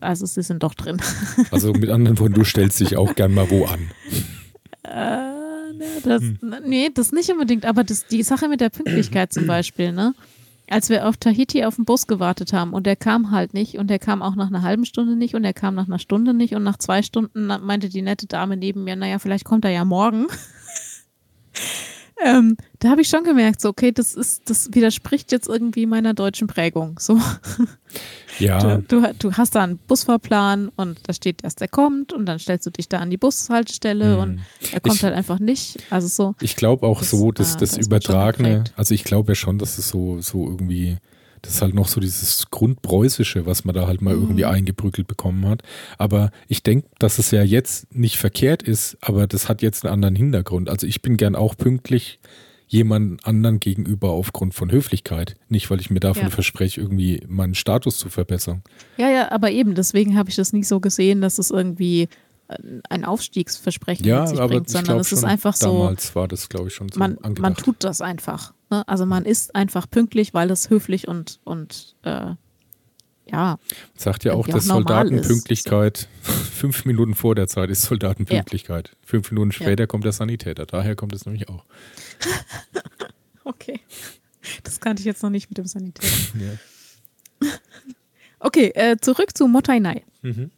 also sie sind doch drin. Also mit anderen Worten, du stellst dich auch gern mal wo an. Äh, ne, das, hm. Nee, das nicht unbedingt, aber das, die Sache mit der Pünktlichkeit zum Beispiel, ne? als wir auf Tahiti auf den Bus gewartet haben und der kam halt nicht und der kam auch nach einer halben Stunde nicht und der kam nach einer Stunde nicht und nach zwei Stunden meinte die nette Dame neben mir, naja, vielleicht kommt er ja morgen. ähm, da habe ich schon gemerkt, so, okay, das ist, das widerspricht jetzt irgendwie meiner deutschen Prägung. So. Ja. Du, du, du, hast da einen Busfahrplan und da steht erst, er kommt und dann stellst du dich da an die Bushaltestelle mhm. und er kommt ich, halt einfach nicht. Also so. Ich glaube auch das, so, dass das, das Übertragene, also ich glaube ja schon, dass es so, so irgendwie das ist halt noch so dieses Grundpreußische, was man da halt mal mhm. irgendwie eingebrückelt bekommen hat. Aber ich denke, dass es ja jetzt nicht verkehrt ist, aber das hat jetzt einen anderen Hintergrund. Also ich bin gern auch pünktlich jemand anderen gegenüber aufgrund von Höflichkeit. Nicht, weil ich mir davon ja. verspreche, irgendwie meinen Status zu verbessern. Ja, ja, aber eben, deswegen habe ich das nicht so gesehen, dass es irgendwie ein Aufstiegsversprechen ja, mit sich aber bringt, sondern es ist einfach damals so. Damals war das, glaube ich, schon so man, angedacht. man tut das einfach. Ne? Also man ist einfach pünktlich, weil das höflich und, und äh, ja. Sagt ja auch, dass Soldatenpünktlichkeit so. fünf Minuten vor der Zeit ist Soldatenpünktlichkeit. Ja. Fünf Minuten später ja. kommt der Sanitäter. Daher kommt es nämlich auch. okay. Das kannte ich jetzt noch nicht mit dem Sanitäter. Ja. Okay, äh, zurück zu Motainai. Mhm.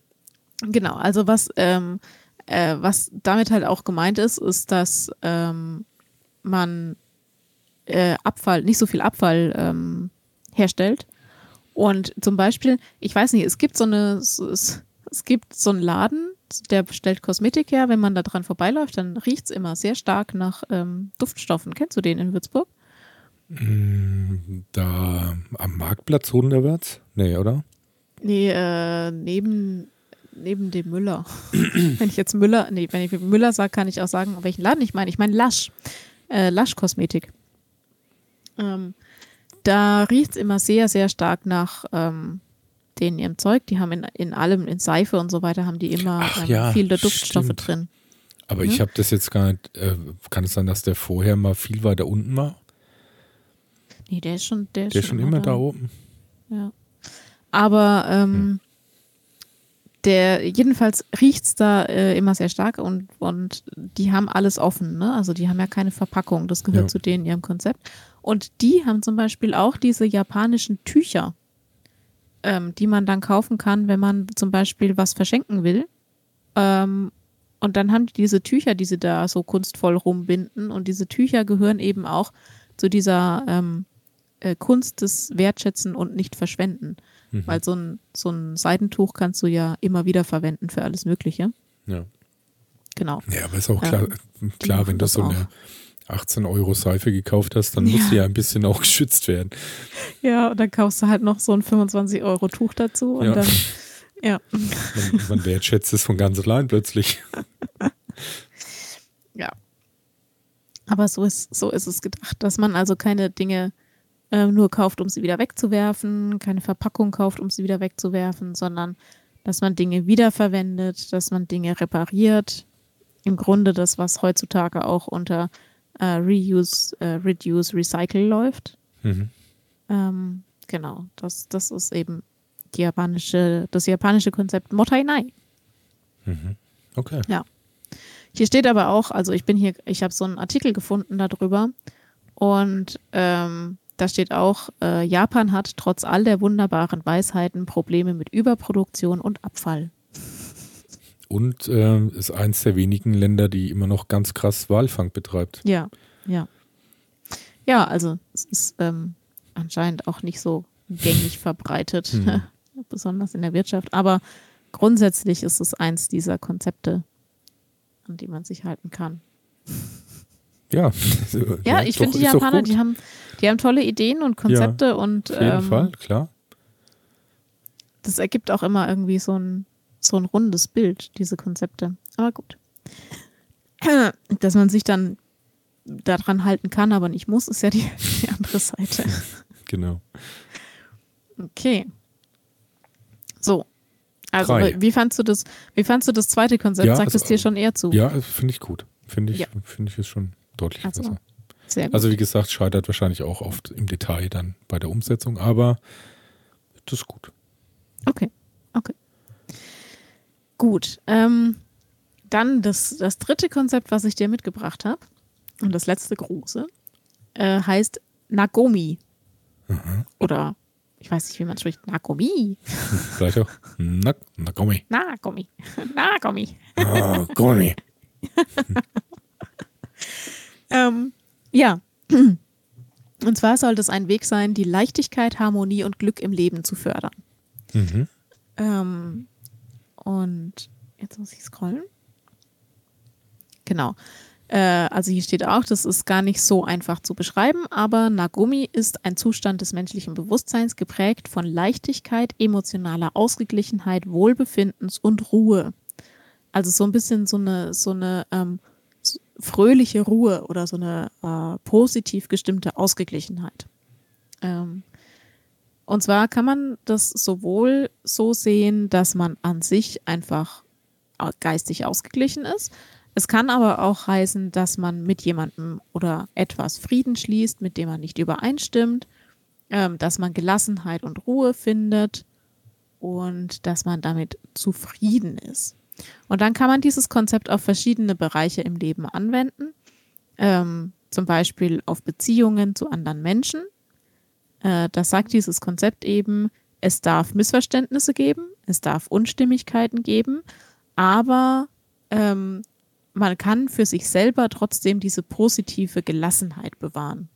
Genau, also was, ähm, äh, was damit halt auch gemeint ist, ist, dass ähm, man äh, Abfall, nicht so viel Abfall ähm, herstellt. Und zum Beispiel, ich weiß nicht, es gibt so eine, es, es gibt so einen Laden, der stellt Kosmetik her. Wenn man da dran vorbeiläuft, dann riecht es immer sehr stark nach ähm, Duftstoffen. Kennst du den in Würzburg? Mm, da am Marktplatz runterwärts? Nee, oder? Nee, äh, neben, neben dem Müller. wenn ich jetzt Müller, nee, wenn ich Müller sage, kann ich auch sagen, welchen Laden ich meine. Ich meine Lasch. Äh, Lasch Kosmetik. Ähm, da riecht es immer sehr, sehr stark nach ähm, den ihrem Zeug. Die haben in, in allem, in Seife und so weiter, haben die immer Ach, ähm, ja, viele Duftstoffe stimmt. drin. Aber hm? ich habe das jetzt gar nicht, äh, kann es sein, dass der vorher mal viel weiter unten war? Nee, der ist schon, der ist, der ist schon, immer da. da. oben. Ja. Aber ähm, hm. der, jedenfalls riecht es da äh, immer sehr stark und, und die haben alles offen, ne? Also die haben ja keine Verpackung, das gehört ja. zu denen ihrem Konzept. Und die haben zum Beispiel auch diese japanischen Tücher, ähm, die man dann kaufen kann, wenn man zum Beispiel was verschenken will. Ähm, und dann haben die diese Tücher, die sie da so kunstvoll rumbinden. Und diese Tücher gehören eben auch zu dieser ähm, äh, Kunst des Wertschätzen und nicht verschwenden. Mhm. Weil so ein, so ein Seidentuch kannst du ja immer wieder verwenden für alles Mögliche. Ja. Genau. Ja, aber ist auch klar, ähm, klar wenn das so eine 18 Euro Seife gekauft hast, dann ja. muss sie ja ein bisschen auch geschützt werden. Ja, und dann kaufst du halt noch so ein 25 Euro Tuch dazu und ja. dann, ja. Man, man wertschätzt es von ganz allein plötzlich. ja. Aber so ist, so ist es gedacht, dass man also keine Dinge äh, nur kauft, um sie wieder wegzuwerfen, keine Verpackung kauft, um sie wieder wegzuwerfen, sondern dass man Dinge wiederverwendet, dass man Dinge repariert. Im Grunde das, was heutzutage auch unter äh, Reuse, äh, Reduce, Recycle läuft. Mhm. Ähm, genau, das, das ist eben die japanische, das japanische Konzept Motainai. Mhm. Okay. Ja. Hier steht aber auch, also ich bin hier, ich habe so einen Artikel gefunden darüber und ähm, da steht auch, äh, Japan hat trotz all der wunderbaren Weisheiten Probleme mit Überproduktion und Abfall und äh, ist eins der wenigen Länder, die immer noch ganz krass Walfang betreibt. Ja, ja. Ja, also es ist ähm, anscheinend auch nicht so gängig verbreitet, hm. besonders in der Wirtschaft. Aber grundsätzlich ist es eins dieser Konzepte, an die man sich halten kann. Ja, ja, ich finde die Japaner, die haben, die haben tolle Ideen und Konzepte ja, und auf jeden ähm, Fall, klar. Das ergibt auch immer irgendwie so ein so ein rundes Bild, diese Konzepte. Aber gut. Dass man sich dann daran halten kann, aber nicht muss, ist ja die, die andere Seite. Genau. Okay. So. Also, Drei. wie fandst du das, wie fandst du das zweite Konzept? Ja, Sagt also, es dir schon eher zu? Ja, finde ich gut. Finde ich, Ja. finde ich ist schon deutlich Also, besser. Sehr gut. Also wie gesagt, scheitert wahrscheinlich auch oft im Detail dann bei der Umsetzung, aber das ist gut. Okay, okay. Gut. Ähm, dann das, das dritte Konzept, was ich dir mitgebracht habe, und das letzte große, äh, heißt Nagomi. Oder ich weiß nicht, wie man spricht. Nagomi. Vielleicht auch. Na. Nagomi. Nagomi. Komm ich. Ähm, ja. Und zwar soll das ein Weg sein, die Leichtigkeit, Harmonie und Glück im Leben zu fördern. Mhm. Ähm, und jetzt muss ich scrollen. Genau. Äh, also hier steht auch, das ist gar nicht so einfach zu beschreiben, aber Nagomi ist ein Zustand des menschlichen Bewusstseins geprägt von Leichtigkeit, emotionaler Ausgeglichenheit, Wohlbefindens und Ruhe. Also so ein bisschen so eine, so eine ähm, fröhliche Ruhe oder so eine äh, positiv gestimmte Ausgeglichenheit. Ähm, und zwar kann man das sowohl so sehen, dass man an sich einfach geistig ausgeglichen ist. Es kann aber auch heißen, dass man mit jemandem oder etwas Frieden schließt, mit dem man nicht übereinstimmt, ähm, dass man Gelassenheit und Ruhe findet und dass man damit zufrieden ist. Und dann kann man dieses Konzept auf verschiedene Bereiche im Leben anwenden, ähm, zum Beispiel auf Beziehungen zu anderen Menschen. Äh, das sagt dieses Konzept eben, es darf Missverständnisse geben, es darf Unstimmigkeiten geben, aber ähm, man kann für sich selber trotzdem diese positive Gelassenheit bewahren.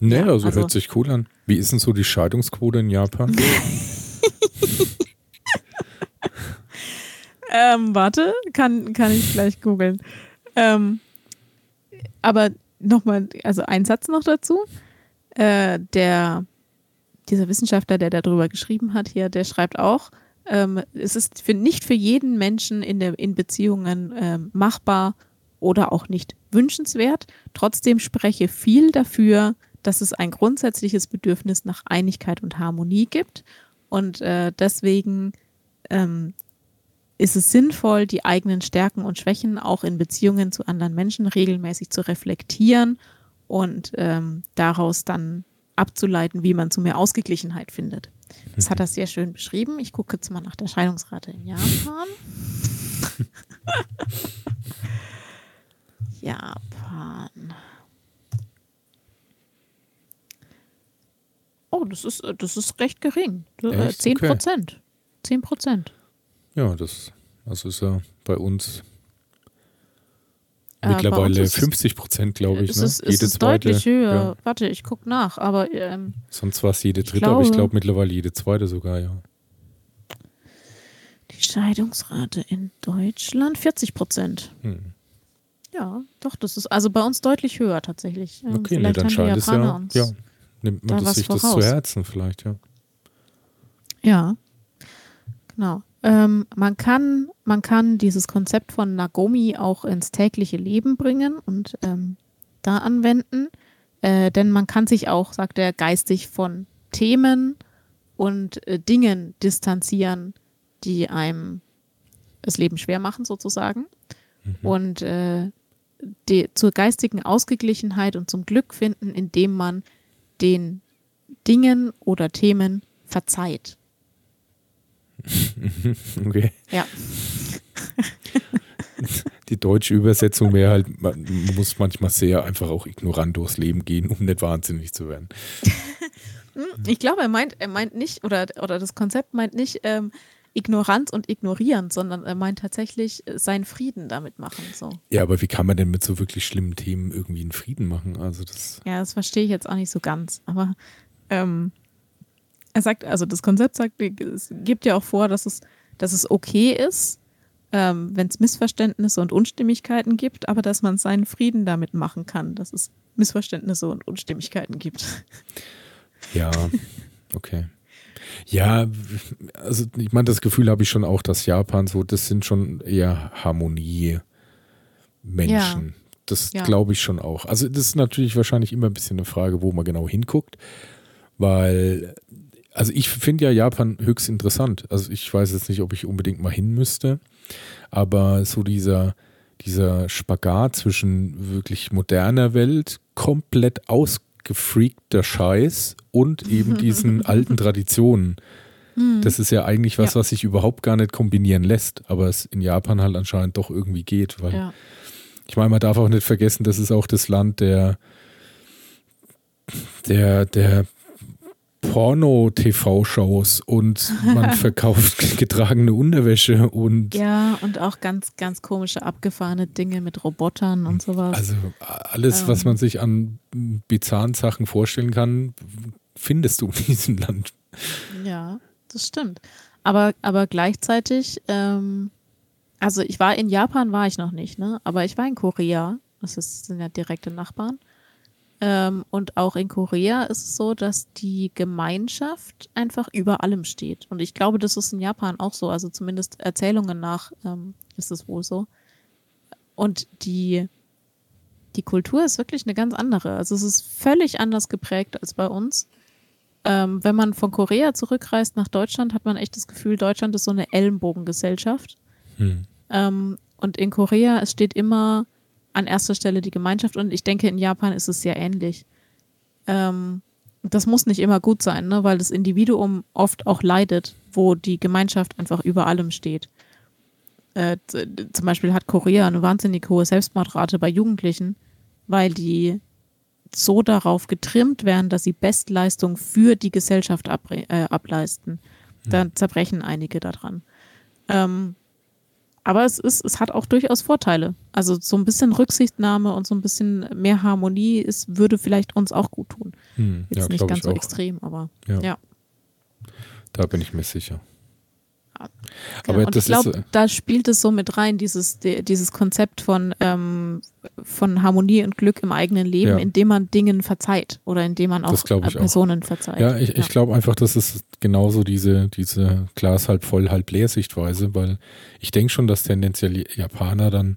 Nee, Ja, also, also- hört sich cool an. Wie ist denn so die Scheidungsquote in Japan? Ähm, warte, kann, kann ich gleich googeln. Ähm, aber nochmal, also ein Satz noch dazu. Äh, der, dieser Wissenschaftler, der darüber geschrieben hat hier, der schreibt auch, ähm, es ist für, nicht für jeden Menschen in, der, in Beziehungen ähm, machbar oder auch nicht wünschenswert. Trotzdem spreche viel dafür, dass es ein grundsätzliches Bedürfnis nach Einigkeit und Harmonie gibt. Und äh, deswegen ähm, ist es sinnvoll, die eigenen Stärken und Schwächen auch in Beziehungen zu anderen Menschen regelmäßig zu reflektieren und ähm, daraus dann abzuleiten, wie man zu mehr Ausgeglichenheit findet. Das hat er sehr schön beschrieben. Ich gucke jetzt mal nach der Scheidungsrate in Japan. Japan. Oh, das ist, äh, das ist recht gering. Äh, Echt? 10 Okay. Prozent. 10 Prozent. Ja, das also ist ja bei uns mittlerweile uns ist es- 50 Prozent, glaube ich. Es Ne? ist, es ist deutlich höher. Ja. Warte, ich gucke nach. Aber ähm, Sonst war es jede dritte, aber ich glaube- glaube mittlerweile jede zweite sogar, ja. die Scheidungsrate in Deutschland 40 Prozent. Hm. Ja, doch, das ist also bei uns deutlich höher tatsächlich. Ähm, Okay, nee, vielleicht dann scheint es ja, uns. ja. Nimmt da man das, was sich das zu voraus. Herzen vielleicht, ja. Ja, genau. Ähm, man, kann, man kann dieses Konzept von Nagomi auch ins tägliche Leben bringen und ähm, da anwenden. Äh, denn man kann sich auch, sagt er, geistig von Themen und äh, Dingen distanzieren, die einem das Leben schwer machen, sozusagen. Und äh, die, zur geistigen Ausgeglichenheit und zum Glück finden, indem man den Dingen oder Themen verzeiht. Okay. Ja. Die deutsche Übersetzung wäre halt, man muss manchmal sehr einfach auch ignorant durchs Leben gehen, um nicht wahnsinnig zu werden. Ich glaube, er meint, er meint nicht, oder, oder das Konzept meint nicht ähm, Ignoranz und Ignorieren, sondern er meint tatsächlich äh, seinen Frieden damit machen. So. Ja, aber wie kann man denn mit so wirklich schlimmen Themen irgendwie einen Frieden machen? Also das, Ja, das verstehe ich jetzt auch nicht so ganz. Aber ähm, er sagt, also das Konzept sagt, es gibt ja auch vor, dass es, dass es okay ist, ähm, wenn es Missverständnisse und Unstimmigkeiten gibt, aber dass man seinen Frieden damit machen kann, dass es Missverständnisse und Unstimmigkeiten gibt. ja, okay. Ja, also ich meine, das Gefühl habe ich schon auch, dass Japan so, das sind schon eher Harmonie-Menschen. Ja. das Ja. glaube ich schon auch. Also das ist natürlich wahrscheinlich immer ein bisschen eine Frage, wo man genau hinguckt, weil, also ich finde ja Japan höchst interessant. Also ich weiß jetzt nicht, ob ich unbedingt mal hin müsste, aber so dieser, dieser Spagat zwischen wirklich moderner Welt, komplett ausgefreakter Scheiß und eben diesen alten Traditionen. Das ist ja eigentlich was, Ja. was sich überhaupt gar nicht kombinieren lässt, aber es in Japan halt anscheinend doch irgendwie geht, weil Ja. ich meine, man darf auch nicht vergessen, das ist auch das Land der, der, der Porno-TV-Shows und man verkauft getragene Unterwäsche und ja, und auch ganz, ganz komische, abgefahrene Dinge mit Robotern und sowas. also alles, was Ähm. man sich an bizarren Sachen vorstellen kann, findest du in diesem Land. Ja, das stimmt. Aber, aber gleichzeitig, ähm, also ich war in Japan, war ich noch nicht, ne? Aber ich war in Korea. Das ist, sind ja direkte Nachbarn. Ähm, und auch in Korea ist es so, dass die Gemeinschaft einfach über allem steht. Und ich glaube, das ist in Japan auch so. Also zumindest Erzählungen nach ähm, ist es wohl so. Und die, die Kultur ist wirklich eine ganz andere. Also es ist völlig anders geprägt als bei uns ähm, wenn man von Korea zurückreist nach Deutschland, hat man echt das Gefühl, Deutschland ist so eine Ellenbogengesellschaft. Hm. Ähm, und in Korea, es steht immer an erster Stelle die Gemeinschaft und ich denke, in Japan ist es sehr ähnlich. Ähm, das muss nicht immer gut sein, ne? weil das Individuum oft auch leidet, wo die Gemeinschaft einfach über allem steht. Äh, zum Beispiel hat Korea eine wahnsinnig hohe Selbstmordrate bei Jugendlichen, weil die so darauf getrimmt werden, dass sie Bestleistung für die Gesellschaft äh, ableisten. Dann zerbrechen einige daran. Ähm, aber es ist, es hat auch durchaus Vorteile. Also so ein bisschen Rücksichtnahme und so ein bisschen mehr Harmonie ist, würde vielleicht uns auch gut tun. Hm. Jetzt Ja, nicht ganz so auch. extrem, aber Ja. ja. Da bin ich mir sicher. Genau. Aber und ich glaube, äh, da spielt es so mit rein, dieses, dieses Konzept von, ähm, von Harmonie und Glück im eigenen Leben, Ja. indem man Dingen verzeiht oder indem man auch äh, auch. Personen verzeiht. Ja, ich, ich glaube einfach, das ist genauso diese, diese Glas halb voll, halb leer Sichtweise, weil ich denke schon, dass tendenziell Japaner dann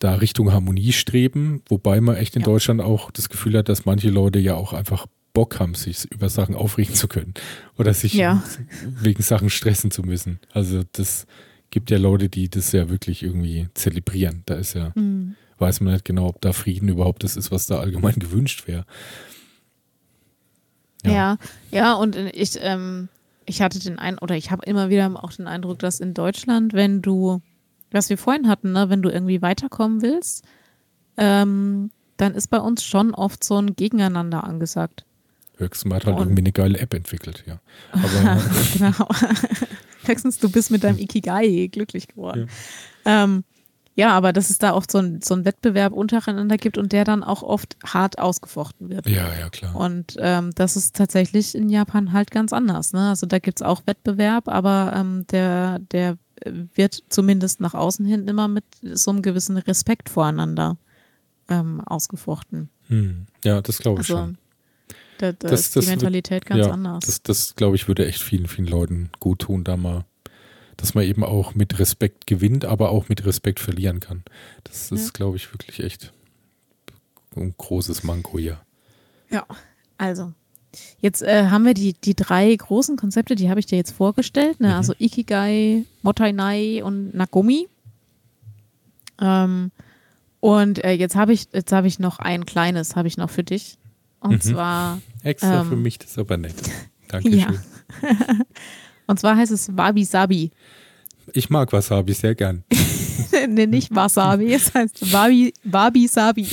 da Richtung Harmonie streben, wobei man echt in Ja. Deutschland auch das Gefühl hat, dass manche Leute ja auch einfach Bock haben, sich über Sachen aufregen zu können oder sich Ja. wegen Sachen stressen zu müssen. Also das gibt ja Leute, die das ja wirklich irgendwie zelebrieren. Da ist ja, Hm. weiß man nicht genau, ob da Frieden überhaupt das ist, was da allgemein gewünscht wäre. Ja. Ja, ja, und ich, ähm, ich hatte den Eindruck, oder ich habe immer wieder auch den Eindruck, dass in Deutschland, wenn du, was wir vorhin hatten, ne, wenn du irgendwie weiterkommen willst, ähm, dann ist bei uns schon oft so ein Gegeneinander angesagt. Höchstens hat halt Und- irgendwie eine geile App entwickelt, ja. Aber genau. Höchstens du bist mit deinem Ikigai glücklich geworden. Ja. Ähm, ja, aber dass es da oft so ein, so Wettbewerb untereinander gibt und der dann auch oft hart ausgefochten wird. ja, ja, klar. Und ähm, das ist tatsächlich in Japan halt ganz anders. Ne? Also da gibt's auch Wettbewerb, aber ähm, der, der wird zumindest nach außen hin immer mit so einem gewissen Respekt voreinander ähm, ausgefochten. Hm. Ja, das glaube ich Also schon. Da, da Das- ist das die wird- Mentalität ganz ja, anders. Das, das glaube ich, würde echt vielen, vielen Leuten gut tun, da mal, dass man eben auch mit Respekt gewinnt, aber auch mit Respekt verlieren kann. Das ist, Ja. glaube ich, wirklich echt ein großes Manko hier. Ja, also. Jetzt äh, haben wir die, die drei großen Konzepte, die habe ich dir jetzt vorgestellt. Ne? Mhm. Also Ikigai, Motainai und Nagomi. Ähm, und äh, jetzt habe ich, jetzt habe ich noch ein kleines, habe ich noch für dich. Und Mhm. zwar, Extra Ähm, für mich, das ist aber nett. Dankeschön. ja. und zwar heißt es Wabi Sabi. Ich mag Wasabi sehr gern. ne, nicht Wasabi, es heißt Wabi, Wabi Sabi.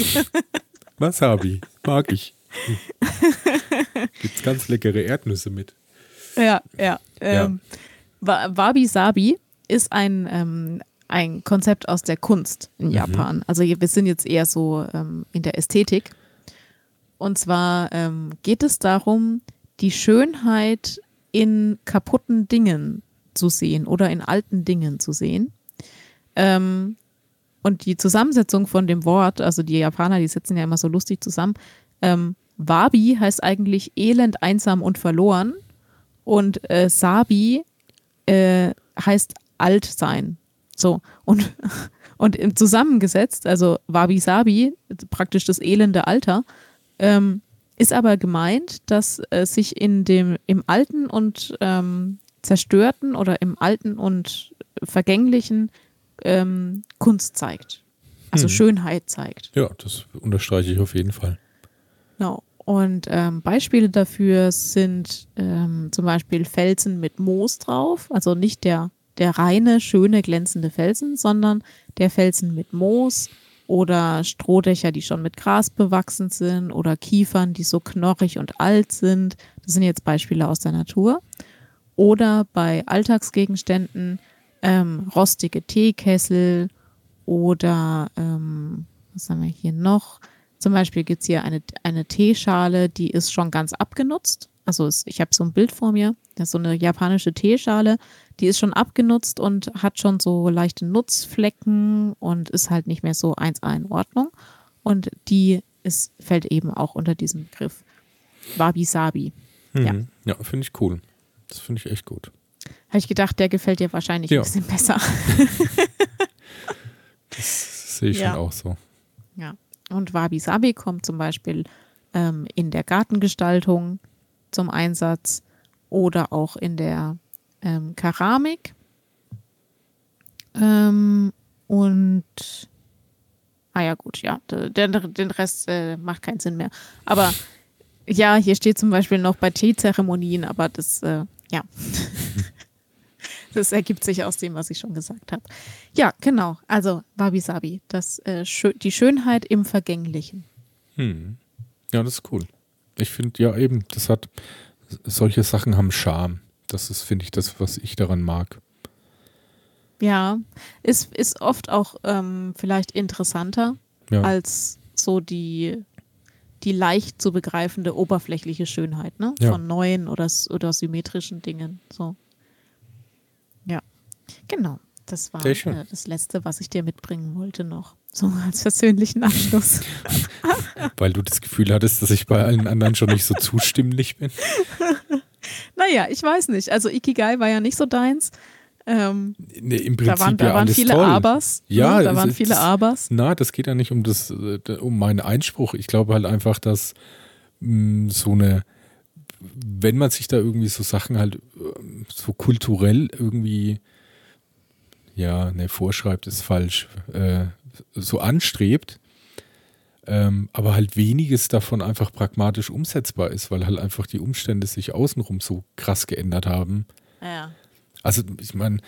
Wasabi, mag ich. Gibt's ganz leckere Erdnüsse mit. Ja, ja. Ähm, Wa- Wabi Sabi ist ein, ähm, ein Konzept aus der Kunst in Mhm. Japan. Also wir sind jetzt eher so ähm, in der Ästhetik. Und zwar ähm, geht es darum, die Schönheit in kaputten Dingen zu sehen oder in alten Dingen zu sehen. Ähm, und die Zusammensetzung von dem Wort, also die Japaner, die sitzen ja immer so lustig zusammen. Ähm, Wabi heißt eigentlich elend, einsam und verloren. Und äh, Sabi äh, heißt alt sein. So. Und, Und zusammengesetzt, also Wabi-Sabi, praktisch das elende Alter, ähm, ist aber gemeint, dass äh, sich in dem im alten und ähm, zerstörten oder im alten und vergänglichen ähm, Kunst zeigt. Also hm. Schönheit zeigt. Ja, das unterstreiche ich auf jeden Fall. Genau. Und ähm, Beispiele dafür sind ähm, zum Beispiel Felsen mit Moos drauf, also nicht der, der reine, schöne, glänzende Felsen, sondern der Felsen mit Moos oder Strohdächer, die schon mit Gras bewachsen sind oder Kiefern, die so knorrig und alt sind. Das sind jetzt Beispiele aus der Natur. Oder bei Alltagsgegenständen ähm, rostige Teekessel oder ähm, was haben wir hier noch? Zum Beispiel gibt es hier eine, eine Teeschale, die ist schon ganz abgenutzt. Also es, ich habe so ein Bild vor mir, das ist so eine japanische Teeschale, die ist schon abgenutzt und hat schon so leichte Nutzflecken und ist halt nicht mehr so 1A in Ordnung. Und die ist, fällt eben auch unter diesen Begriff Wabi-Sabi. Mhm. Ja, ja finde ich cool. Das finde ich echt gut. Habe ich gedacht, der gefällt dir wahrscheinlich ja. ein bisschen besser. das sehe ich ja. schon auch so. Ja. Und Wabi-Sabi kommt zum Beispiel ähm, in der Gartengestaltung zum Einsatz oder auch in der ähm, Keramik. Ähm, und ah ja, gut, ja, den, den Rest äh, macht keinen Sinn mehr. Aber ja, hier steht zum Beispiel noch bei Teezeremonien, aber das, äh, ja. das ergibt sich aus dem, was ich schon gesagt habe. Ja, genau. Also Wabi Sabi, das, äh, die Schönheit im Vergänglichen. Hm. Ja, das ist cool. Ich finde, ja, eben, das hat, solche Sachen haben Charme. Das ist, finde ich, das, was ich daran mag. Ja, ist, ist oft auch ähm, vielleicht interessanter ja. als so die, die leicht zu begreifende oberflächliche Schönheit, ne? Ja. Von neuen oder, oder symmetrischen Dingen. So. Genau, das war äh, das Letzte, was ich dir mitbringen wollte noch. So als persönlichen Abschluss. Weil du das Gefühl hattest, dass ich bei allen anderen schon nicht so zustimmlich bin. naja, ich weiß nicht. Also Ikigai war ja nicht so deins. Ähm, nee, Im Prinzip da waren, da ja waren viele toll. Abers. Ne? Ja, da waren viele das, Abers. Na, das geht ja nicht um das, äh, um meinen Einspruch. Ich glaube halt einfach, dass mh, mm, so eine, wenn man sich da irgendwie so Sachen halt ähm, so kulturell irgendwie ja, ne, vorschreibt ist falsch, äh, so anstrebt, ähm, aber halt weniges davon einfach pragmatisch umsetzbar ist, weil halt einfach die Umstände sich außenrum so krass geändert haben. Ja. Also, ich meine,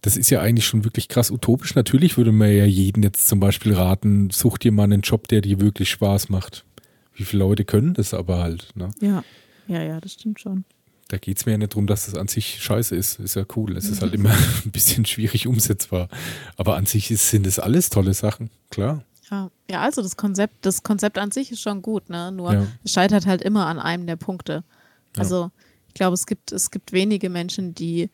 das ist ja eigentlich schon wirklich krass utopisch. Natürlich würde man ja jeden jetzt zum Beispiel raten, such dir mal einen Job, der dir wirklich Spaß macht. Wie viele Leute können das aber halt, ne? Ja, ja, ja, das stimmt schon da geht es mir ja nicht darum, dass es an sich scheiße ist. Ist ja cool. Es ist halt immer ein bisschen schwierig umsetzbar. Aber an sich ist, sind es alles tolle Sachen, klar. Ja. ja, also das Konzept, das Konzept an sich ist schon gut, ne? Nur ja. es scheitert halt immer an einem der Punkte. Also ja. ich glaube, es gibt, es gibt wenige Menschen, die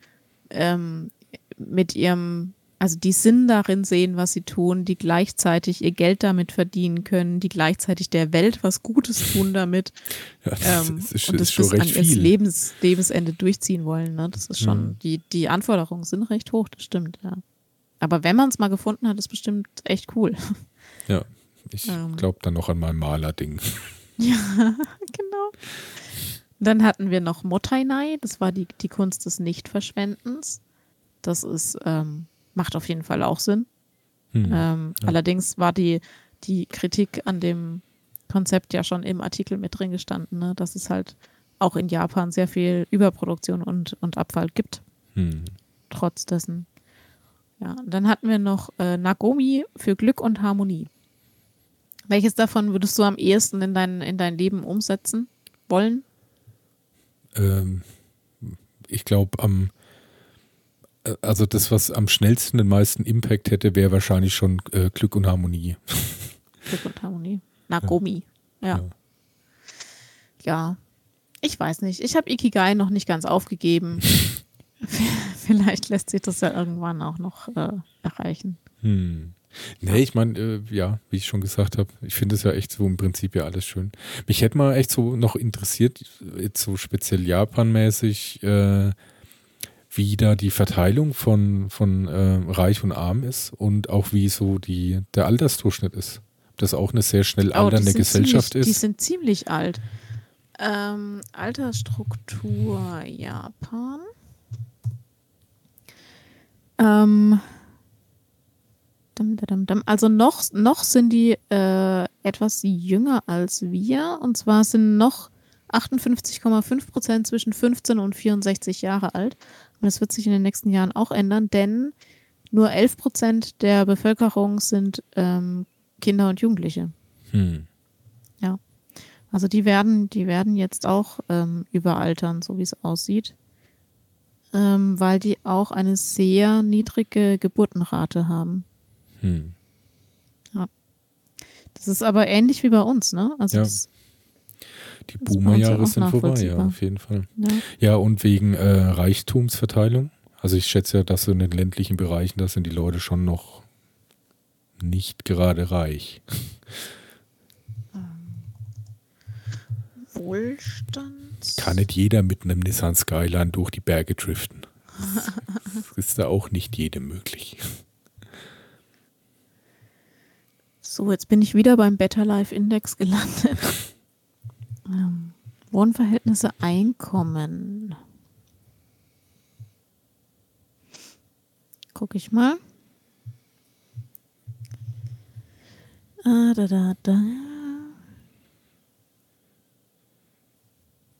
ähm, mit ihrem also die Sinn darin sehen, was sie tun, die gleichzeitig ihr Geld damit verdienen können, die gleichzeitig der Welt was Gutes tun damit ja, das ähm, ist, und das bis an ihr Lebens, Lebensende durchziehen wollen. Ne? Das ist schon, mhm. die, die Anforderungen sind recht hoch, das stimmt, ja. Aber wenn man es mal gefunden hat, ist bestimmt echt cool. Ja, ich ähm. glaube dann noch an mein Malerding. Ja, genau. Dann hatten wir noch Motainai, das war die, die Kunst des Nichtverschwendens. Das ist ähm, macht auf jeden Fall auch Sinn. Hm. Ähm, ja. Allerdings war die, die Kritik an dem Konzept ja schon im Artikel mit drin gestanden, ne? dass es halt auch in Japan sehr viel Überproduktion und, und Abfall gibt. Hm. Trotz dessen. Ja, dann hatten wir noch äh, Nagomi für Glück und Harmonie. Welches davon würdest du am ehesten in dein, in dein Leben umsetzen wollen? Ähm, ich glaube, am also das, was am schnellsten den meisten Impact hätte, wäre wahrscheinlich schon äh, Glück und Harmonie. Glück und Harmonie. Nagomi. Ja. ja. Ja. Ich weiß nicht. Ich habe Ikigai noch nicht ganz aufgegeben. Vielleicht lässt sich das ja irgendwann auch noch äh, erreichen. Hm. Nee, ich meine, äh, ja, wie ich schon gesagt habe, ich finde es ja echt so im Prinzip ja alles schön. Mich hätte mal echt so noch interessiert, jetzt so speziell Japan-mäßig, äh, wie da die Verteilung von, von äh, Reich und Arm ist und auch wie so die, der Altersdurchschnitt ist. Ob das auch eine sehr schnell alternde oh, Gesellschaft ziemlich, ist. Die sind ziemlich alt. Ähm, Altersstruktur Japan. Ähm, also noch, noch sind die äh, etwas jünger als wir. Und zwar sind noch 58,5 Prozent zwischen 15 und 64 Jahre alt. Und das wird sich in den nächsten Jahren auch ändern, denn nur 11 Prozent der Bevölkerung sind ähm, Kinder und Jugendliche. Hm. Ja. Also die werden, die werden jetzt auch ähm, überaltern, so wie es aussieht. Ähm, weil die auch eine sehr niedrige Geburtenrate haben. Hm. Ja. Das ist aber ähnlich wie bei uns, ne? Also ja. das, die Boomerjahre sind vorbei, ja, auf jeden Fall. Ja, ja und wegen äh, Reichtumsverteilung. Also ich schätze ja, dass so in den ländlichen Bereichen, da sind die Leute schon noch nicht gerade reich. Wohlstand. Kann nicht jeder mit einem Nissan Skyline durch die Berge driften. Das ist da auch nicht jedem möglich. So, jetzt bin ich wieder beim Better Life Index gelandet. ähm, Wohnverhältnisse, Einkommen. Guck ich mal. Ah, da, da, da.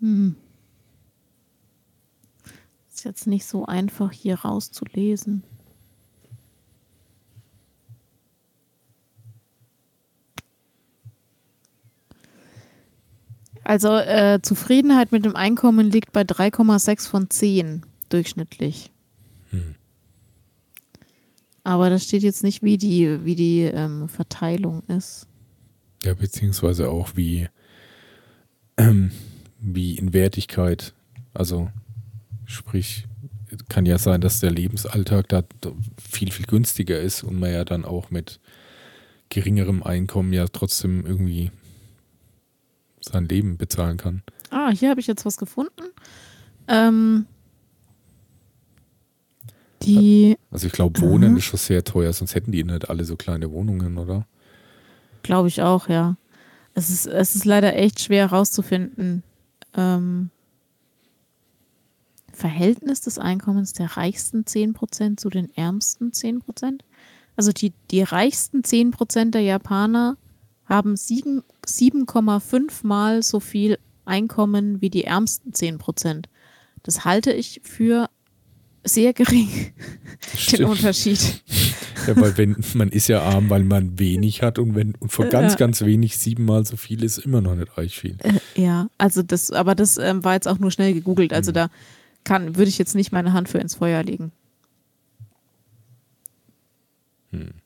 Hm. Ist jetzt nicht so einfach hier rauszulesen. Also äh, Zufriedenheit mit dem Einkommen liegt bei 3,6 von 10 durchschnittlich. Hm. Aber da steht jetzt nicht, wie die, wie die ähm, Verteilung ist. Ja, beziehungsweise auch wie, ähm, wie in Wertigkeit. Also sprich, kann ja sein, dass der Lebensalltag da viel, viel günstiger ist und man ja dann auch mit geringerem Einkommen ja trotzdem irgendwie sein Leben bezahlen kann. Ah, hier habe ich jetzt was gefunden. Ähm, die. Also ich glaube, Wohnen ist schon sehr teuer, sonst hätten die nicht alle so kleine Wohnungen, oder? Glaube ich auch, ja. Es ist, es ist leider echt schwer herauszufinden. Ähm, Verhältnis des Einkommens der reichsten 10% zu den ärmsten 10%. Also die, die reichsten 10% der Japaner haben 7,5 mal so viel Einkommen wie die ärmsten 10 Prozent. Das halte ich für sehr gering, den Unterschied. Ja, weil wenn, man ist ja arm, weil man wenig hat und wenn und von ganz, ja. ganz wenig siebenmal so viel ist immer noch nicht reich viel. Äh, ja, also das, aber das ähm, war jetzt auch nur schnell gegoogelt. Also mhm. da kann, würde ich jetzt nicht meine Hand für ins Feuer legen. Hm.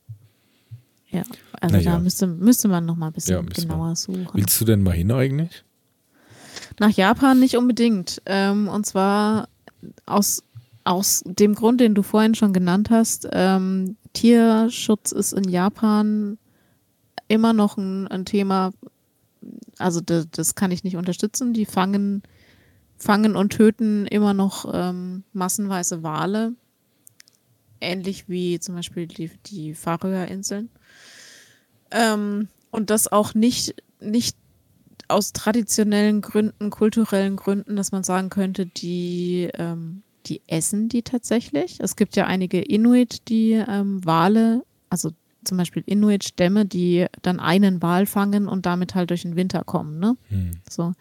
Ja, also naja. da müsste, müsste man noch mal ein bisschen ja, genauer man. suchen. Willst du denn mal hin eigentlich? Nach Japan nicht unbedingt. Ähm, und zwar aus, aus dem Grund, den du vorhin schon genannt hast. Ähm, Tierschutz ist in Japan immer noch ein, ein Thema. Also das, das, kann ich nicht unterstützen. Die fangen, fangen und töten immer noch ähm, massenweise Wale. Ähnlich wie zum Beispiel die, die Färöerinseln. Ähm, und das auch nicht, nicht aus traditionellen Gründen, kulturellen Gründen, dass man sagen könnte, die, ähm, die essen die tatsächlich. Es gibt ja einige Inuit, die ähm, Wale, also zum Beispiel Inuit-Stämme, die dann einen Wal fangen und damit halt durch den Winter kommen. Ne? Hm. So.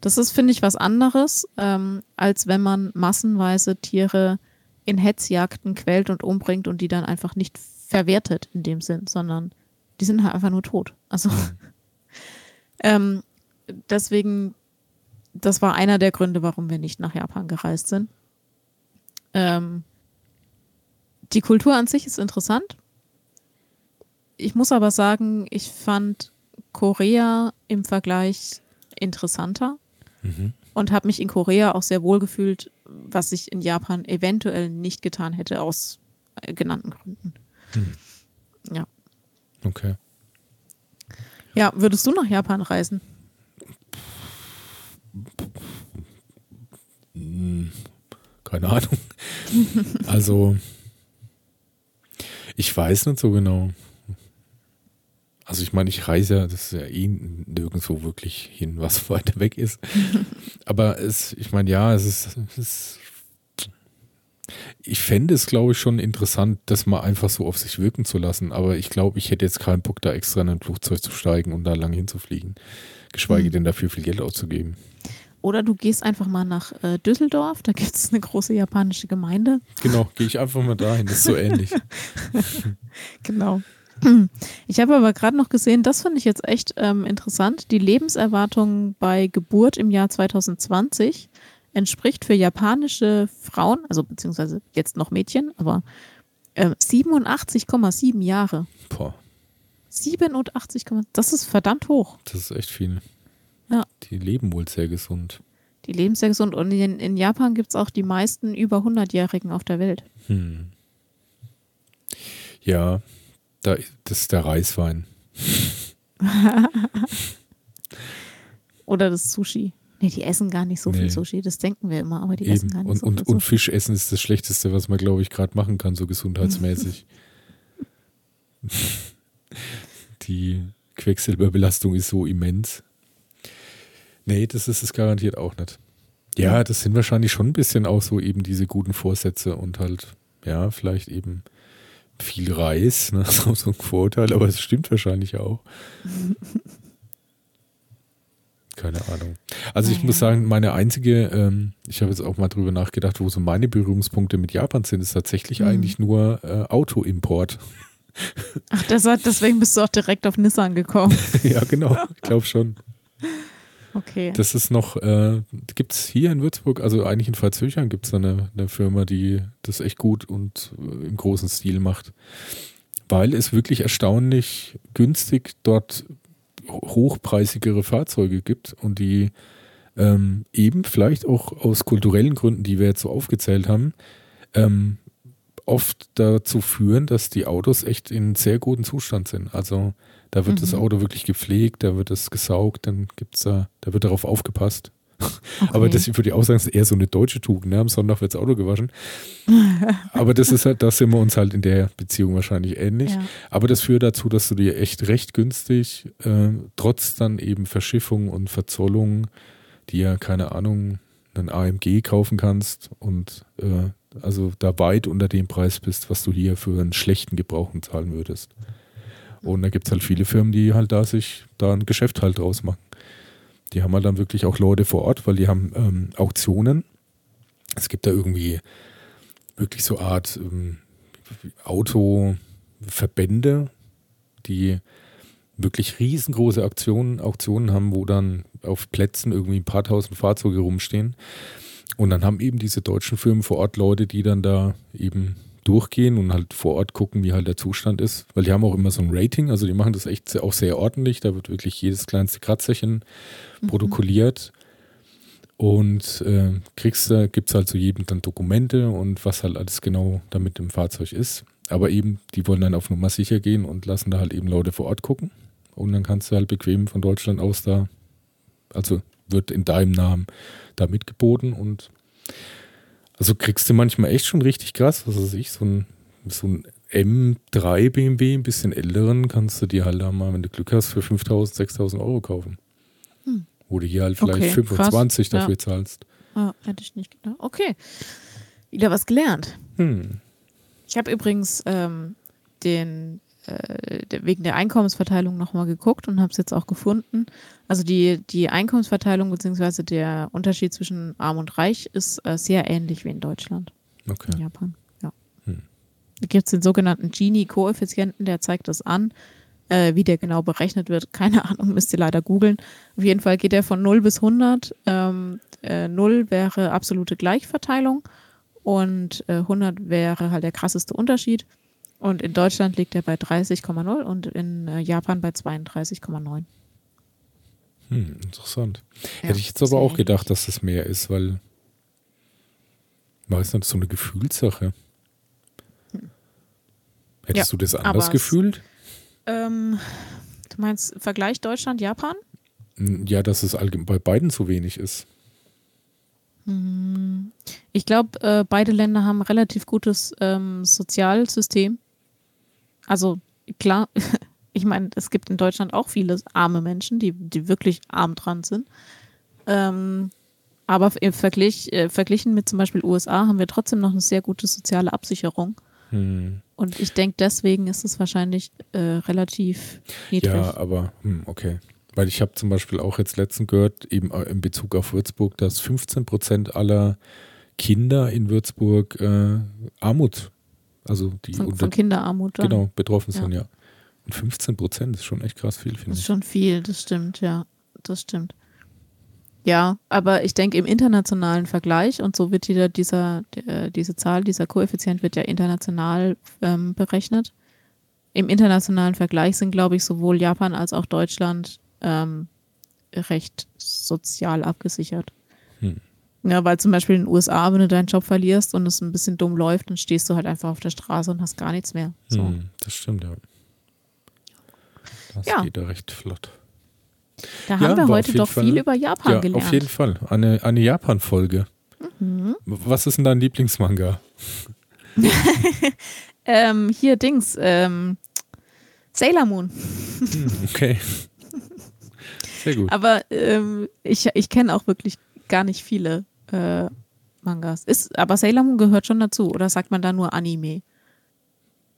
Das ist, finde ich, was anderes, ähm, als wenn man massenweise Tiere in Hetzjagden quält und umbringt und die dann einfach nicht verwertet in dem Sinn, sondern die sind halt einfach nur tot. Also mhm. ähm, deswegen, das war einer der Gründe, warum wir nicht nach Japan gereist sind. Ähm, die Kultur an sich ist interessant. Ich muss aber sagen, ich fand Korea im Vergleich interessanter mhm. und habe mich in Korea auch sehr wohl gefühlt, was ich in Japan eventuell nicht getan hätte aus äh, genannten Gründen. Mhm. Ja. Okay. Ja, würdest du nach Japan reisen? Kann keine Ahnung. also, ich weiß nicht so genau. Also ich meine, ich reise ja, das ist ja eh nirgendwo wirklich hin, was weiter weg ist. Aber es, ich meine, ja, es ist, es ist ich fände es, glaube ich, schon interessant, das mal einfach so auf sich wirken zu lassen. Aber ich glaube, ich hätte jetzt keinen Bock, da extra in ein Flugzeug zu steigen und da lang hinzufliegen. Geschweige mhm. denn dafür viel Geld auszugeben. Oder du gehst einfach mal nach äh, Düsseldorf, da gibt es eine große japanische Gemeinde. Genau, gehe ich einfach mal dahin, das ist so ähnlich. genau. Ich habe aber gerade noch gesehen, das finde ich jetzt echt ähm, interessant. Die Lebenserwartung bei Geburt im Jahr 2020 entspricht für japanische Frauen, also beziehungsweise jetzt noch Mädchen, aber äh, 87,7 Jahre. Boah. 87, das ist verdammt hoch. Das ist echt viel. Ja. Die leben wohl sehr gesund. Die leben sehr gesund und in, in Japan gibt es auch die meisten über 100-Jährigen auf der Welt. Hm. Ja, da, das ist der Reiswein. Oder das Sushi. Nee, die essen gar nicht so nee. viel Sushi, das denken wir immer, aber die Eben. essen gar nicht und, so und, viel Und Fisch essen ist das Schlechteste, was man, glaube ich, gerade machen kann, so gesundheitsmäßig. die Quecksilberbelastung ist so immens. Nee, das ist es garantiert auch nicht. Ja, das sind wahrscheinlich schon ein bisschen auch so eben diese guten Vorsätze und halt, ja, vielleicht eben viel Reis, ne? so, so ein Vorurteil, aber es stimmt wahrscheinlich auch. Keine Ahnung. Also ich muss sagen, meine einzige, ähm, ich habe jetzt auch mal drüber nachgedacht, wo so meine Berührungspunkte mit Japan sind, ist tatsächlich mhm. eigentlich nur äh, Autoimport. Ach, deshalb, deswegen bist du auch direkt auf Nissan gekommen. ja, genau, ich glaube schon. Okay. Das ist noch, äh, gibt es hier in Würzburg, also eigentlich in Freizüchern gibt es eine, eine Firma, die das echt gut und äh, im großen Stil macht. Weil es wirklich erstaunlich günstig dort hochpreisigere Fahrzeuge gibt und die ähm, eben vielleicht auch aus kulturellen Gründen, die wir jetzt so aufgezählt haben, ähm, oft dazu führen, dass die Autos echt in sehr gutem Zustand sind. Also da wird mhm. das Auto wirklich gepflegt, da wird es gesaugt, dann gibt's da, da wird darauf aufgepasst. Okay. Aber das würde ich auch sagen, ist eher so eine deutsche Tugend. Ne? Am Sonntag wird das Auto gewaschen. Aber das ist halt, da sind wir uns halt in der Beziehung wahrscheinlich ähnlich. Ja. Aber das führt dazu, dass du dir echt recht günstig, äh, trotz dann eben Verschiffung und Verzollung, die ja, keine Ahnung, einen AMG kaufen kannst und äh, also da weit unter dem Preis bist, was du hier für einen schlechten Gebrauchen zahlen würdest. Und da gibt es halt viele Firmen, die halt da sich da ein Geschäft halt draus machen. Die haben halt dann wirklich auch Leute vor Ort, weil die haben ähm, Auktionen. Es gibt da irgendwie wirklich so Art ähm, Autoverbände, die wirklich riesengroße Aktionen, Auktionen haben, wo dann auf Plätzen irgendwie ein paar tausend Fahrzeuge rumstehen. Und dann haben eben diese deutschen Firmen vor Ort Leute, die dann da eben durchgehen und halt vor Ort gucken, wie halt der Zustand ist. Weil die haben auch immer so ein Rating, also die machen das echt auch sehr ordentlich. Da wird wirklich jedes kleinste Kratzerchen mhm. protokolliert. Und äh, kriegst da, gibt es halt zu jedem dann Dokumente und was halt alles genau damit im Fahrzeug ist. Aber eben, die wollen dann auf Nummer sicher gehen und lassen da halt eben Leute vor Ort gucken. Und dann kannst du halt bequem von Deutschland aus da, also wird in deinem Namen da mitgeboten und also kriegst du manchmal echt schon richtig krass, was weiß ich, so ein, so ein M3 BMW, ein bisschen älteren, kannst du dir halt da mal, wenn du Glück hast, für 5000, 6000 Euro kaufen. Hm. Wo du hier halt vielleicht okay, 25 krass. dafür ja. zahlst. Ah, hätte ich nicht gedacht. Okay. Wieder was gelernt. Hm. Ich habe übrigens ähm, den äh, wegen der Einkommensverteilung nochmal geguckt und habe es jetzt auch gefunden. Also die, die Einkommensverteilung bzw. der Unterschied zwischen arm und reich ist äh, sehr ähnlich wie in Deutschland. Okay. In Japan, ja. Hm. Da gibt es den sogenannten Gini-Koeffizienten, der zeigt das an. Äh, wie der genau berechnet wird, keine Ahnung, müsst ihr leider googeln. Auf jeden Fall geht er von 0 bis 100. Ähm, äh, 0 wäre absolute Gleichverteilung und äh, 100 wäre halt der krasseste Unterschied. Und in Deutschland liegt er bei 30,0 und in äh, Japan bei 32,9. Hm, interessant. Ja, Hätte ich jetzt aber auch gedacht, dass das mehr ist, weil war es nicht so eine Gefühlssache? Hm. Hättest ja, du das anders gefühlt? Ähm, du meinst Vergleich Deutschland-Japan? Ja, dass es bei beiden zu wenig ist. Ich glaube, äh, beide Länder haben ein relativ gutes ähm, Sozialsystem. Also klar, ich meine, es gibt in Deutschland auch viele arme Menschen, die, die wirklich arm dran sind. Ähm, aber im Vergleich, äh, verglichen mit zum Beispiel USA haben wir trotzdem noch eine sehr gute soziale Absicherung. Hm. Und ich denke, deswegen ist es wahrscheinlich äh, relativ niedrig. Ja, aber hm, okay. Weil ich habe zum Beispiel auch jetzt letztens gehört, eben äh, in Bezug auf Würzburg, dass 15 Prozent aller Kinder in Würzburg äh, Armut, also die von, unter, von Kinderarmut. Dann. genau, betroffen Ja. sind, ja. Und 15 Prozent ist schon echt krass viel, Das finde ist ich. schon viel, das stimmt, ja. Das stimmt. Ja, aber ich denke im internationalen Vergleich und so wird wieder dieser, äh, diese Zahl, dieser Koeffizient wird ja international ähm, berechnet. Im internationalen Vergleich sind, glaube ich, sowohl Japan als auch Deutschland ähm, recht sozial abgesichert. Hm. Ja, weil zum Beispiel in den USA, wenn du deinen Job verlierst und es ein bisschen dumm läuft, dann stehst du halt einfach auf der Straße und hast gar nichts mehr. So. Hm, das stimmt, ja. Das Ja. geht da recht flott. Da Ja, haben wir heute doch Fall- viel über Japan ja, gelernt. auf jeden Fall. Eine, eine Japan-Folge. Mhm. Was ist denn dein Lieblingsmanga? Ähm, hier Dings, ähm, Sailor Moon. Hm, okay. Sehr gut. Aber ähm, ich, ich kenne auch wirklich gar nicht viele äh, Mangas. Ist, aber Sailor Moon gehört schon dazu, oder sagt man da nur Anime?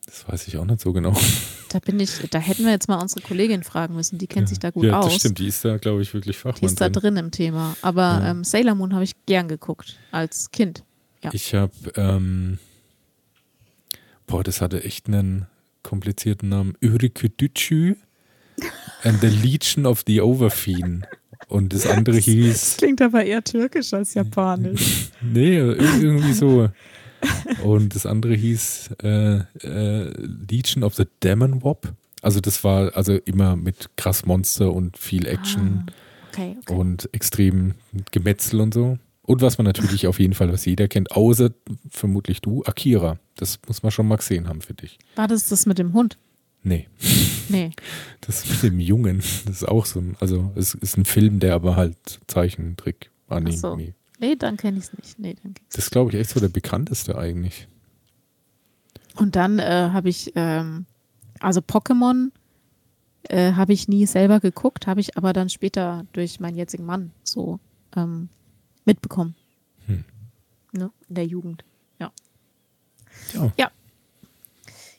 Das weiß ich auch nicht so genau. Da bin ich, da hätten wir jetzt mal unsere Kollegin fragen müssen, die kennt sich da gut ja, aus. das stimmt. Die ist da, glaube ich, wirklich Die Fachmann ist da drin. drin im Thema. Aber Ja. ähm, Sailor Moon habe ich gern geguckt als Kind. Ja. Ich habe, ähm, boah, das hatte echt einen komplizierten Namen. Urikudütschü and the Legion of the Overfiend. Und das andere hieß, klingt aber eher türkisch als japanisch. nee, ir- irgendwie so. Und das andere hieß äh, äh, Legion of the Demon Wop. Also das war also immer mit krass Monster und viel Action. Okay, okay. und extrem Gemetzel und so. Und was man natürlich auf jeden Fall, was jeder kennt, außer vermutlich du, Akira. Das muss man schon mal gesehen haben für dich. War das das mit dem Hund? Nee, Nee. das mit dem Jungen, das ist auch so ein, also es ist ein Film, der aber halt Zeichentrick, Anime. so. Nee, dann kenne ich es nicht. Nee, dann kenn ich's Das ist, glaube ich, echt so der bekannteste eigentlich. Und dann äh, habe ich, ähm, also Pokémon äh, habe ich nie selber geguckt, habe ich aber dann später durch meinen jetzigen Mann so ähm, mitbekommen. Hm. Ne? In der Jugend. Ja. Ja.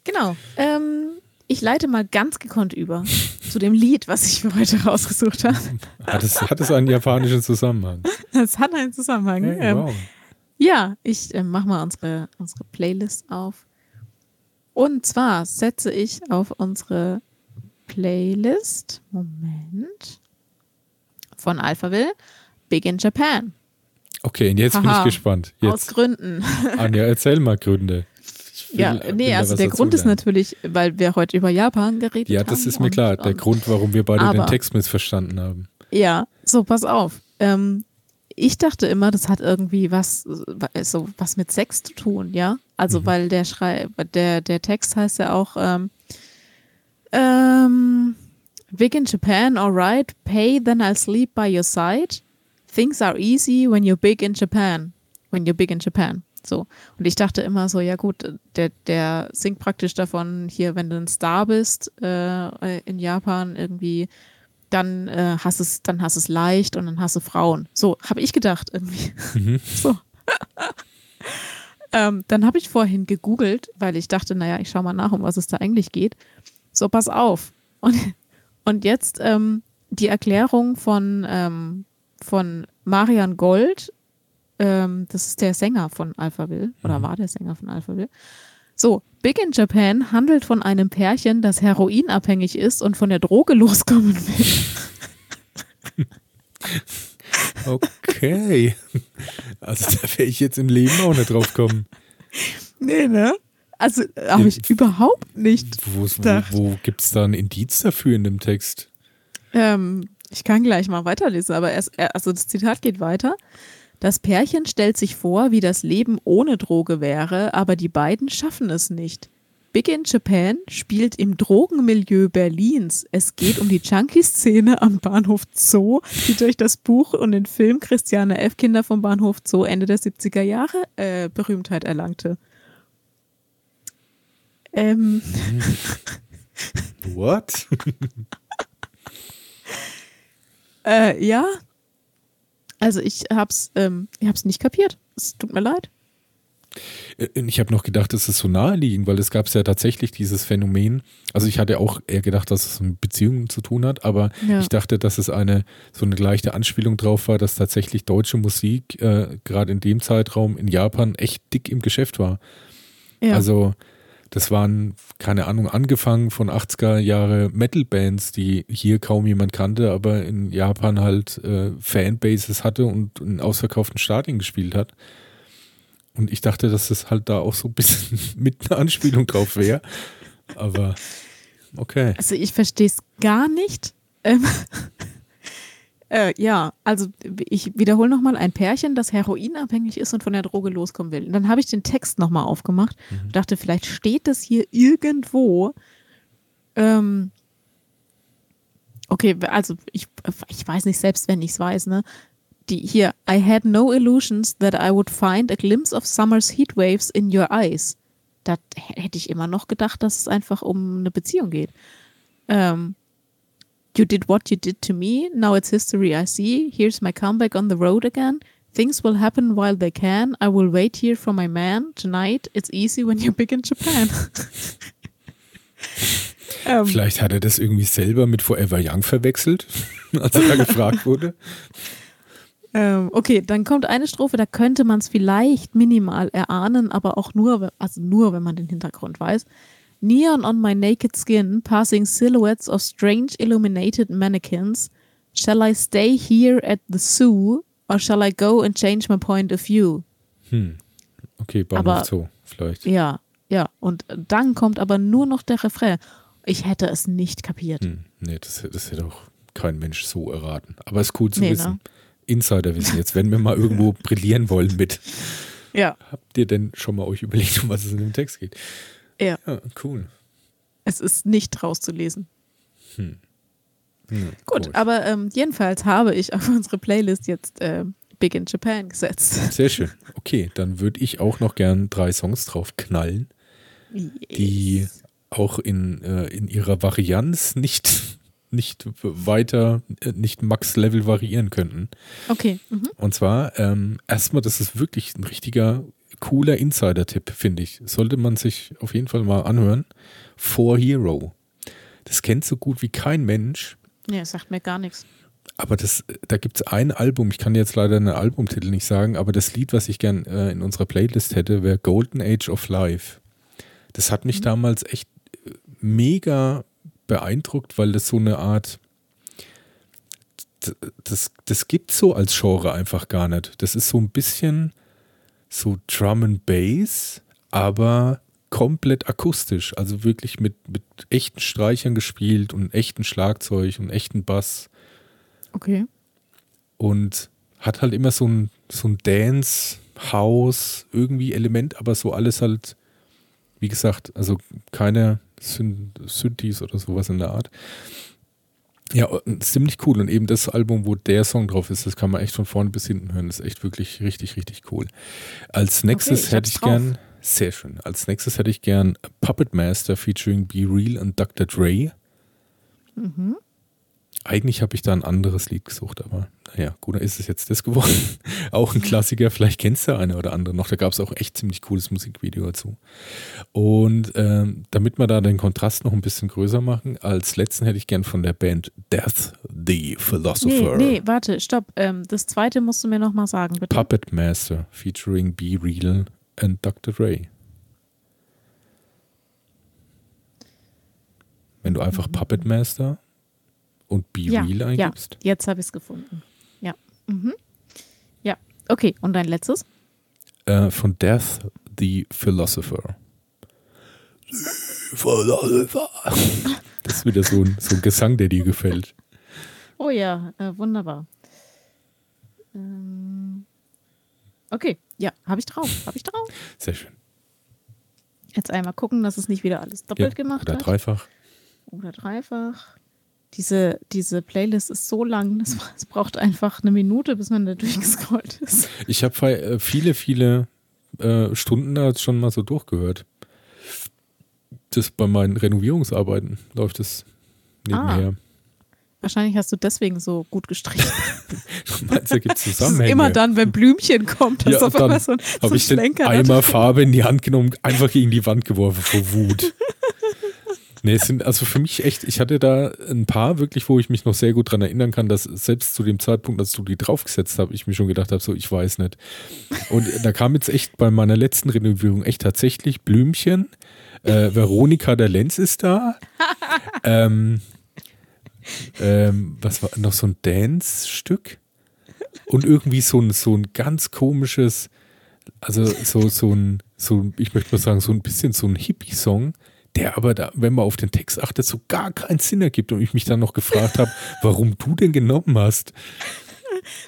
Genau. Ähm, ich leite mal ganz gekonnt über zu dem Lied, was ich für heute rausgesucht habe. Hat es, hat es einen japanischen Zusammenhang? Das hat einen Zusammenhang. Hey, ähm, wow. Ja, ich äh, mache mal unsere, unsere Playlist auf. Und zwar setze ich auf unsere Playlist, Moment, von Alphaville, Big in Japan. Okay, und jetzt bin Haha. ich gespannt. Aus Jetzt, Gründen. Anja, erzähl mal Gründe. Will- Ja, will nee, also der Grund ist natürlich, weil wir heute über Japan geredet haben. Ja, das ist mir klar. Der und- Grund, warum wir beide den Aber- Text missverstanden haben. Ja, so, pass auf. Ähm, ich dachte immer, das hat irgendwie was, so was mit Sex zu tun, ja. Also, Mhm. weil der Schrei, der, der Text heißt ja auch, ähm, ähm, Big in Japan, alright, pay, then I'll sleep by your side. Things are easy when you're big in Japan. When you're big in Japan. So. Und ich dachte immer so, ja gut, der, der singt praktisch davon, hier, wenn du ein Star bist äh, in Japan irgendwie, dann äh, hast es, dann hast es leicht und dann hast du Frauen. So habe ich gedacht irgendwie. Mhm. So. ähm, dann habe ich vorhin gegoogelt, weil ich dachte, naja, ich schaue mal nach, um was es da eigentlich geht. So, pass auf. Und, und jetzt ähm, die Erklärung von, ähm, von Marian Gold. Ähm, das ist der Sänger von Alphaville oder war der Sänger von Alphaville. So, Big in Japan handelt von einem Pärchen, das heroinabhängig ist und von der Droge loskommen will. Okay. Also da wäre ich jetzt im Leben auch nicht drauf kommen. Nee, ne? Also habe ich überhaupt nicht. Wo, wo, Gedacht. wo gibt es da ein Indiz dafür in dem Text? Ähm, ich kann gleich mal weiterlesen, aber erst, also das Zitat geht weiter. Das Pärchen stellt sich vor, wie das Leben ohne Droge wäre, aber die beiden schaffen es nicht. Big in Japan spielt im Drogenmilieu Berlins. Es geht um die Junkie-Szene am Bahnhof Zoo, die durch das Buch und den Film Christiane F. Kinder vom Bahnhof Zoo Ende der 70er Jahre äh, Berühmtheit erlangte. Ähm. What? äh, ja. Also ich hab's, ähm, ich hab's nicht kapiert. Es tut mir leid. Äh, ich habe noch gedacht, es ist so naheliegend, weil es gab ja tatsächlich dieses Phänomen. Also ich hatte auch eher gedacht, dass es mit Beziehungen zu tun hat, aber ja. ich dachte, dass es eine so eine leichte Anspielung drauf war, dass tatsächlich deutsche Musik äh, gerade in dem Zeitraum in Japan echt dick im Geschäft war. Ja. Also das waren, keine Ahnung, angefangen von 80er Jahre Metal-Bands, die hier kaum jemand kannte, aber in Japan halt äh, Fanbases hatte und in ausverkauften Stadien gespielt hat. Und ich dachte, dass das halt da auch so ein bisschen mit einer Anspielung drauf wäre. Aber okay. Also ich verstehe es gar nicht. Ähm, äh, ja, also ich wiederhole nochmal ein Pärchen, das heroinabhängig ist und von der Droge loskommen will. Und dann habe ich den Text nochmal aufgemacht mhm. und dachte, vielleicht steht das hier irgendwo. Ähm, okay, also ich, ich weiß nicht, selbst wenn ich es weiß, ne? die hier, I had no illusions that I would find a glimpse of summer's heat waves in your eyes. Da hätte ich immer noch gedacht, dass es einfach um eine Beziehung geht. Ähm, you did what you did to me, now it's history I see. Here's my comeback on the road again. Things will happen while they can. I will wait here for my man. Tonight, it's easy when you're big in Japan. um, ähm. Vielleicht hat er das irgendwie selber mit Forever Young verwechselt, als er da gefragt wurde. Ähm, okay, dann kommt eine Strophe, da könnte man es vielleicht minimal erahnen, aber auch nur, also nur, wenn man den Hintergrund weiß. Neon on my naked skin, passing silhouettes of strange illuminated mannequins. Shall I stay here at the zoo or shall I go and change my point of view? Hm. Okay, Bahnhof Zoo, vielleicht. Ja, ja. Und dann kommt aber nur noch der Refrain. Ich hätte es nicht kapiert. Hm. Nee, das, das hätte auch kein Mensch so erraten. Aber es ist cool zu nee, wissen. Ne? Insiderwissen jetzt, wenn wir mal irgendwo brillieren wollen mit. Ja. Habt ihr denn schon mal euch überlegt, um was es in dem Text geht? Ja. Ja, cool. Es ist nicht rauszulesen. Hm. Hm, gut, gut, aber ähm, jedenfalls habe ich auf unsere Playlist jetzt äh, Big in Japan gesetzt. Sehr schön. Okay, dann würde ich auch noch gern drei Songs drauf knallen, yes. die auch in, äh, in ihrer Varianz nicht nicht weiter, äh, nicht Max-Level variieren könnten. Okay. Mhm. Und zwar, ähm, erstmal, das ist wirklich ein richtiger cooler Insider-Tipp, finde ich. Sollte man sich auf jeden Fall mal anhören. For Hero. Das kennt so gut wie kein Mensch. Ja, sagt mir gar nichts. Aber das, da gibt es ein Album, ich kann jetzt leider einen Albumtitel nicht sagen, aber das Lied, was ich gern äh, in unserer Playlist hätte, wäre Golden Age of Life. Das hat mich mhm. damals echt äh, mega beeindruckt, weil das so eine Art, das, das gibt so als Genre einfach gar nicht. Das ist so ein bisschen so Drum and Bass, aber komplett akustisch, also wirklich mit, mit echten Streichern gespielt und echten Schlagzeug und echten Bass. Okay. Und hat halt immer so ein, so ein Dance, House, irgendwie Element, aber so alles halt, wie gesagt, also keine Synthes oder sowas in der Art. Ja, ziemlich cool. Und eben das Album, wo der Song drauf ist, das kann man echt von vorne bis hinten hören. Das ist echt wirklich richtig, richtig cool. Als nächstes okay, ich hätte ich drauf. gern, sehr schön, als nächstes hätte ich gern Puppet Master featuring Be Real und Dr. Dre. Mhm. Eigentlich habe ich da ein anderes Lied gesucht, aber naja, gut, dann ist es jetzt das geworden. auch ein Klassiker, vielleicht kennst du eine oder andere noch. Da gab es auch echt ziemlich cooles Musikvideo dazu. Und ähm, damit wir da den Kontrast noch ein bisschen größer machen, als letzten hätte ich gern von der Band Death the Philosopher. Nee, nee warte, stopp. Ähm, das zweite musst du mir nochmal sagen, bitte. Puppet Master featuring Be Real and Dr. Dre. Wenn du einfach mhm. Puppet Master und Be ja, Real eingibst? Ja, jetzt habe ich es gefunden. Ja. Mhm. Ja, okay. Und dein letztes? Äh, von Death the Philosopher. Philosopher. Das ist wieder so ein, so ein Gesang, der dir gefällt. Oh ja, äh, wunderbar. Ähm, okay, ja, habe ich drauf, habe ich drauf. Sehr schön. Jetzt einmal gucken, dass es nicht wieder alles doppelt ja, gemacht oder hat. dreifach. Oder dreifach. Diese, diese Playlist ist so lang, es braucht einfach eine Minute, bis man da durchgescrollt ist. Ich habe äh, viele, viele äh, Stunden da schon mal so durchgehört. Das bei meinen Renovierungsarbeiten läuft es nebenher. Wahrscheinlich hast du deswegen so gut gestrichen. Du meinst, da gibt es Das Zusammenhänge. immer dann, wenn Blümchen kommt, dass Ja, auf einmal dann so ein, so Habe ich den Eimer Farbe in die Hand genommen, einfach gegen die Wand geworfen vor Wut. Nee, es sind also für mich echt, ich hatte da ein paar wirklich, wo ich mich noch sehr gut dran erinnern kann, dass selbst zu dem Zeitpunkt, als du die draufgesetzt hast, ich mir schon gedacht habe, so, ich weiß nicht. Und da kam jetzt echt bei meiner letzten Renovierung echt tatsächlich Blümchen. Äh, Veronika der Lenz ist da. ähm, ähm, was war noch so ein Dance-Stück? Und irgendwie so ein, so ein ganz komisches, also so, so ein, so, ich möchte mal sagen, so ein bisschen so ein Hippie-Song, der aber, da, wenn man auf den Text achtet, so gar keinen Sinn ergibt und ich mich dann noch gefragt habe, warum du den genommen hast.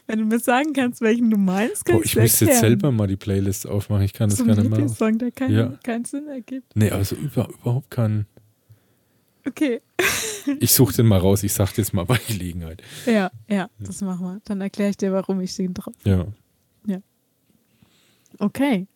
Wenn du mir sagen kannst, welchen du meinst, kann Boah, ich müsste jetzt selber mal die Playlist aufmachen, ich kann das ein gerne machen. Lieblingssong, der keinen, Ja. keinen Sinn ergibt. Nee, also über, überhaupt keinen. Okay. Ich suche den mal raus, ich sag dir jetzt mal bei Gelegenheit. Ja, ja, das machen wir. Dann erkläre ich dir, warum ich den drauf. Ja. Okay.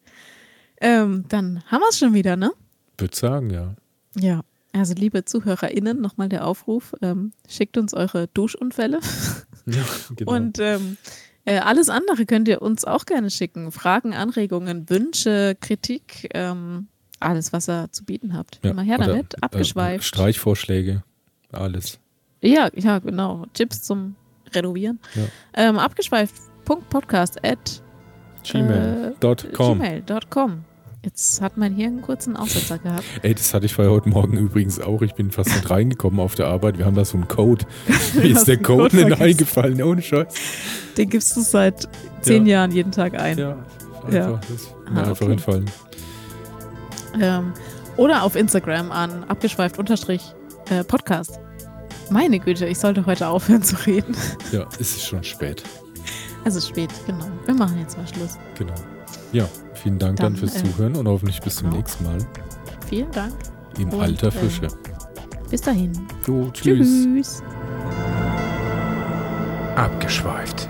Ähm, dann haben wir es schon wieder, ne? Würde sagen, ja. Ja. Also, liebe ZuhörerInnen, nochmal der Aufruf: ähm, schickt uns eure Duschunfälle. ja genau. Und ähm, äh, alles andere könnt ihr uns auch gerne schicken. Fragen, Anregungen, Wünsche, Kritik, ähm, alles, was ihr zu bieten habt. ja. Immer her oder, damit, äh, abgeschweift. Streichvorschläge, alles. Ja, ja, genau. Tipps zum Renovieren. Ja. Ähm, abgeschweift.podcast at Gmail.com. gmail.com. Jetzt hat mein Hirn einen kurzen Aussetzer gehabt. Ey, das hatte ich vorher heute Morgen übrigens auch. Ich bin fast nicht reingekommen auf der Arbeit. Wir haben da so einen Code. Mir ist der Code vergessen. eingefallen, ohne Scheiß. Den gibst du seit zehn Ja. Jahren jeden Tag ein. Ja, Ja. einfach, das ist mir Ah, einfach okay. entfallen. Ähm, oder auf Instagram an abgeschweift unterstrich äh, Podcast. Meine Güte, ich sollte heute aufhören zu reden. Ja, es ist schon spät. Es ist spät, genau. Wir machen jetzt mal Schluss. Genau. Ja, vielen Dank dann, Dann, fürs äh, Zuhören und hoffentlich bis zum genau. nächsten Mal. Vielen Dank. In Und, alter äh, Frische. Bis dahin. Jo, tschüss. Tschüss. Abgeschweift.